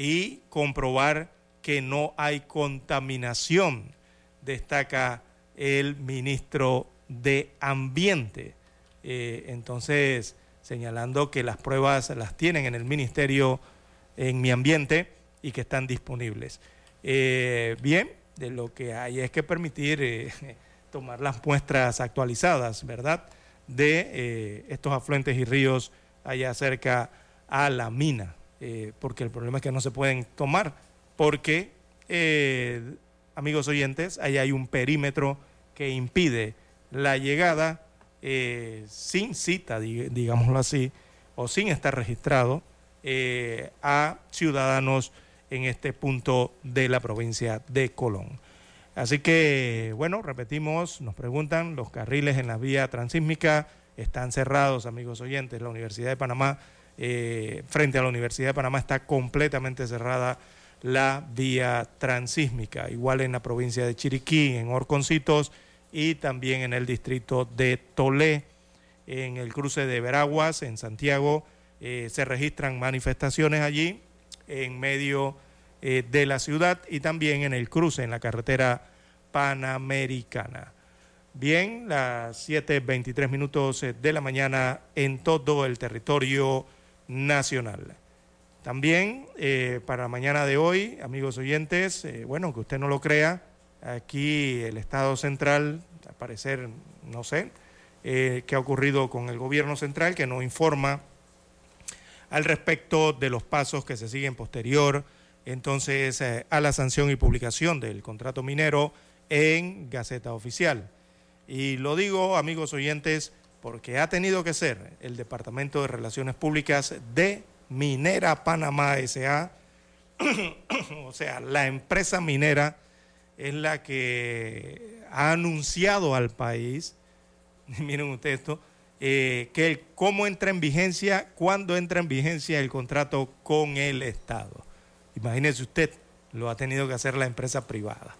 y comprobar que no hay contaminación, destaca el ministro de Ambiente. Eh, entonces, señalando que las pruebas las tienen en el ministerio, en mi ambiente, y que están disponibles. Eh, bien, de lo que hay es que permitir eh, tomar las muestras actualizadas, ¿verdad? De estos afluentes y ríos allá cerca a la mina, porque el problema es que no se pueden tomar, porque, amigos oyentes, ahí hay un perímetro que impide la llegada eh, sin cita, digámoslo así, o sin estar registrado eh, a ciudadanos en este punto de la provincia de Colón. Así que, bueno, repetimos, nos preguntan, los carriles en la vía transísmica están cerrados, amigos oyentes. La Universidad de Panamá, eh, frente a la Universidad de Panamá, está completamente cerrada la vía transísmica. Igual en la provincia de Chiriquí, en Orconcitos, y también en el distrito de Tolé, en el cruce de Veraguas, en Santiago, eh, se registran manifestaciones allí en medio eh, de la ciudad y también en el cruce en la carretera panamericana. Bien, las 7.23 minutos eh, de la mañana en todo el territorio nacional. También para la mañana de hoy, amigos oyentes, bueno, que usted no lo crea, Aquí el Estado central, al parecer, no sé, eh, qué ha ocurrido con el gobierno central, que no informa al respecto de los pasos que se siguen posterior entonces eh, a la sanción y publicación del contrato minero en Gaceta Oficial. Y lo digo, amigos oyentes, porque ha tenido que ser el Departamento de Relaciones Públicas de Minera Panamá SA, o sea, la empresa minera es la que ha anunciado al país, miren ustedes esto, eh, que cómo entra en vigencia, cuándo entra en vigencia el contrato con el Estado. Imagínese usted, lo ha tenido que hacer la empresa privada.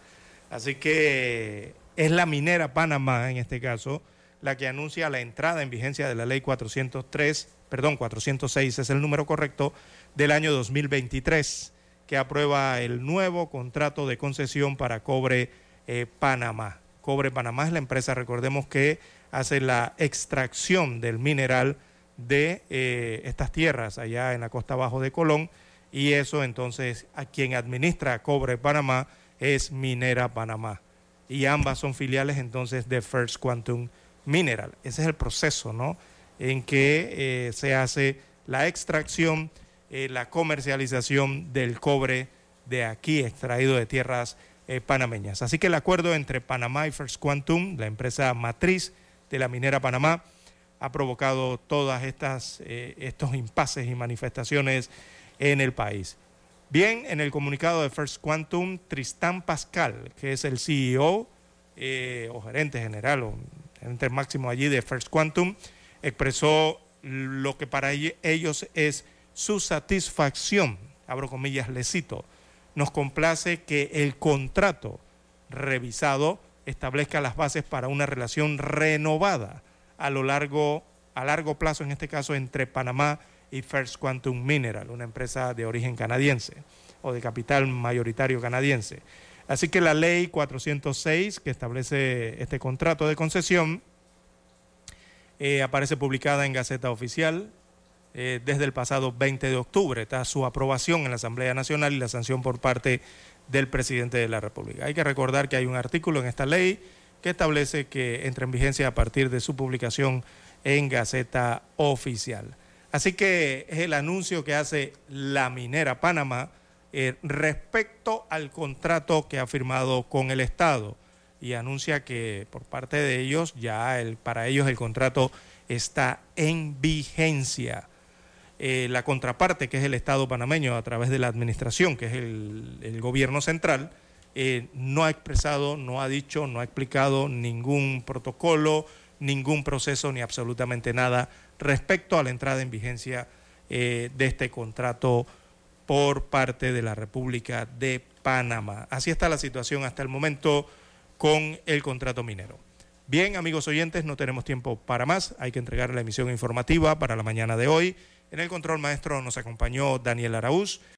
Así que es la minera Panamá, en este caso, la que anuncia la entrada en vigencia de la ley 403, perdón, 406 es el número correcto, del año 2023 que aprueba el nuevo contrato de concesión para Cobre eh, Panamá. Cobre Panamá es la empresa, recordemos, que hace la extracción del mineral de eh, estas tierras allá en la costa abajo de Colón y eso entonces a quien administra Cobre Panamá es Minera Panamá y ambas son filiales entonces de First Quantum Mineral. Ese es el proceso, ¿no? En que eh, se hace la extracción eh, la comercialización del cobre de aquí extraído de tierras eh, panameñas. Así que el acuerdo entre Panamá y First Quantum, la empresa matriz de la minera Panamá, ha provocado todas estas estos impases y manifestaciones en el país. Bien, en el comunicado de First Quantum, Tristán Pascal, que es el CEO o gerente general o gerente máximo allí de First Quantum, expresó lo que para ellos es su satisfacción, abro comillas, le cito, nos complace que el contrato revisado establezca las bases para una relación renovada a lo largo, a largo plazo, en este caso, entre Panamá y First Quantum Mineral, una empresa de origen canadiense o de capital mayoritario canadiense. Así que la ley 406 que establece este contrato de concesión eh, aparece publicada en Gaceta Oficial eh, desde el pasado 20 de octubre. Está su aprobación en la Asamblea Nacional y la sanción por parte del presidente de la República. Hay que recordar que hay un artículo en esta ley que establece que entra en vigencia a partir de su publicación en Gaceta Oficial. Así que es el anuncio que hace la minera Panamá eh, respecto al contrato que ha firmado con el Estado y anuncia que por parte de ellos ya el, para ellos el contrato está en vigencia. Eh, la contraparte, que es el Estado panameño, a través de la administración, que es el, gobierno central, eh, no ha expresado, no ha dicho, no ha explicado ningún protocolo, ningún proceso, ni absolutamente nada respecto a la entrada en vigencia eh, de este contrato por parte de la República de Panamá. Así está la situación hasta el momento con el contrato minero. Bien, amigos oyentes, no tenemos tiempo para más. Hay que entregar la emisión informativa para la mañana de hoy. En el control maestro nos acompañó Daniel Araúz.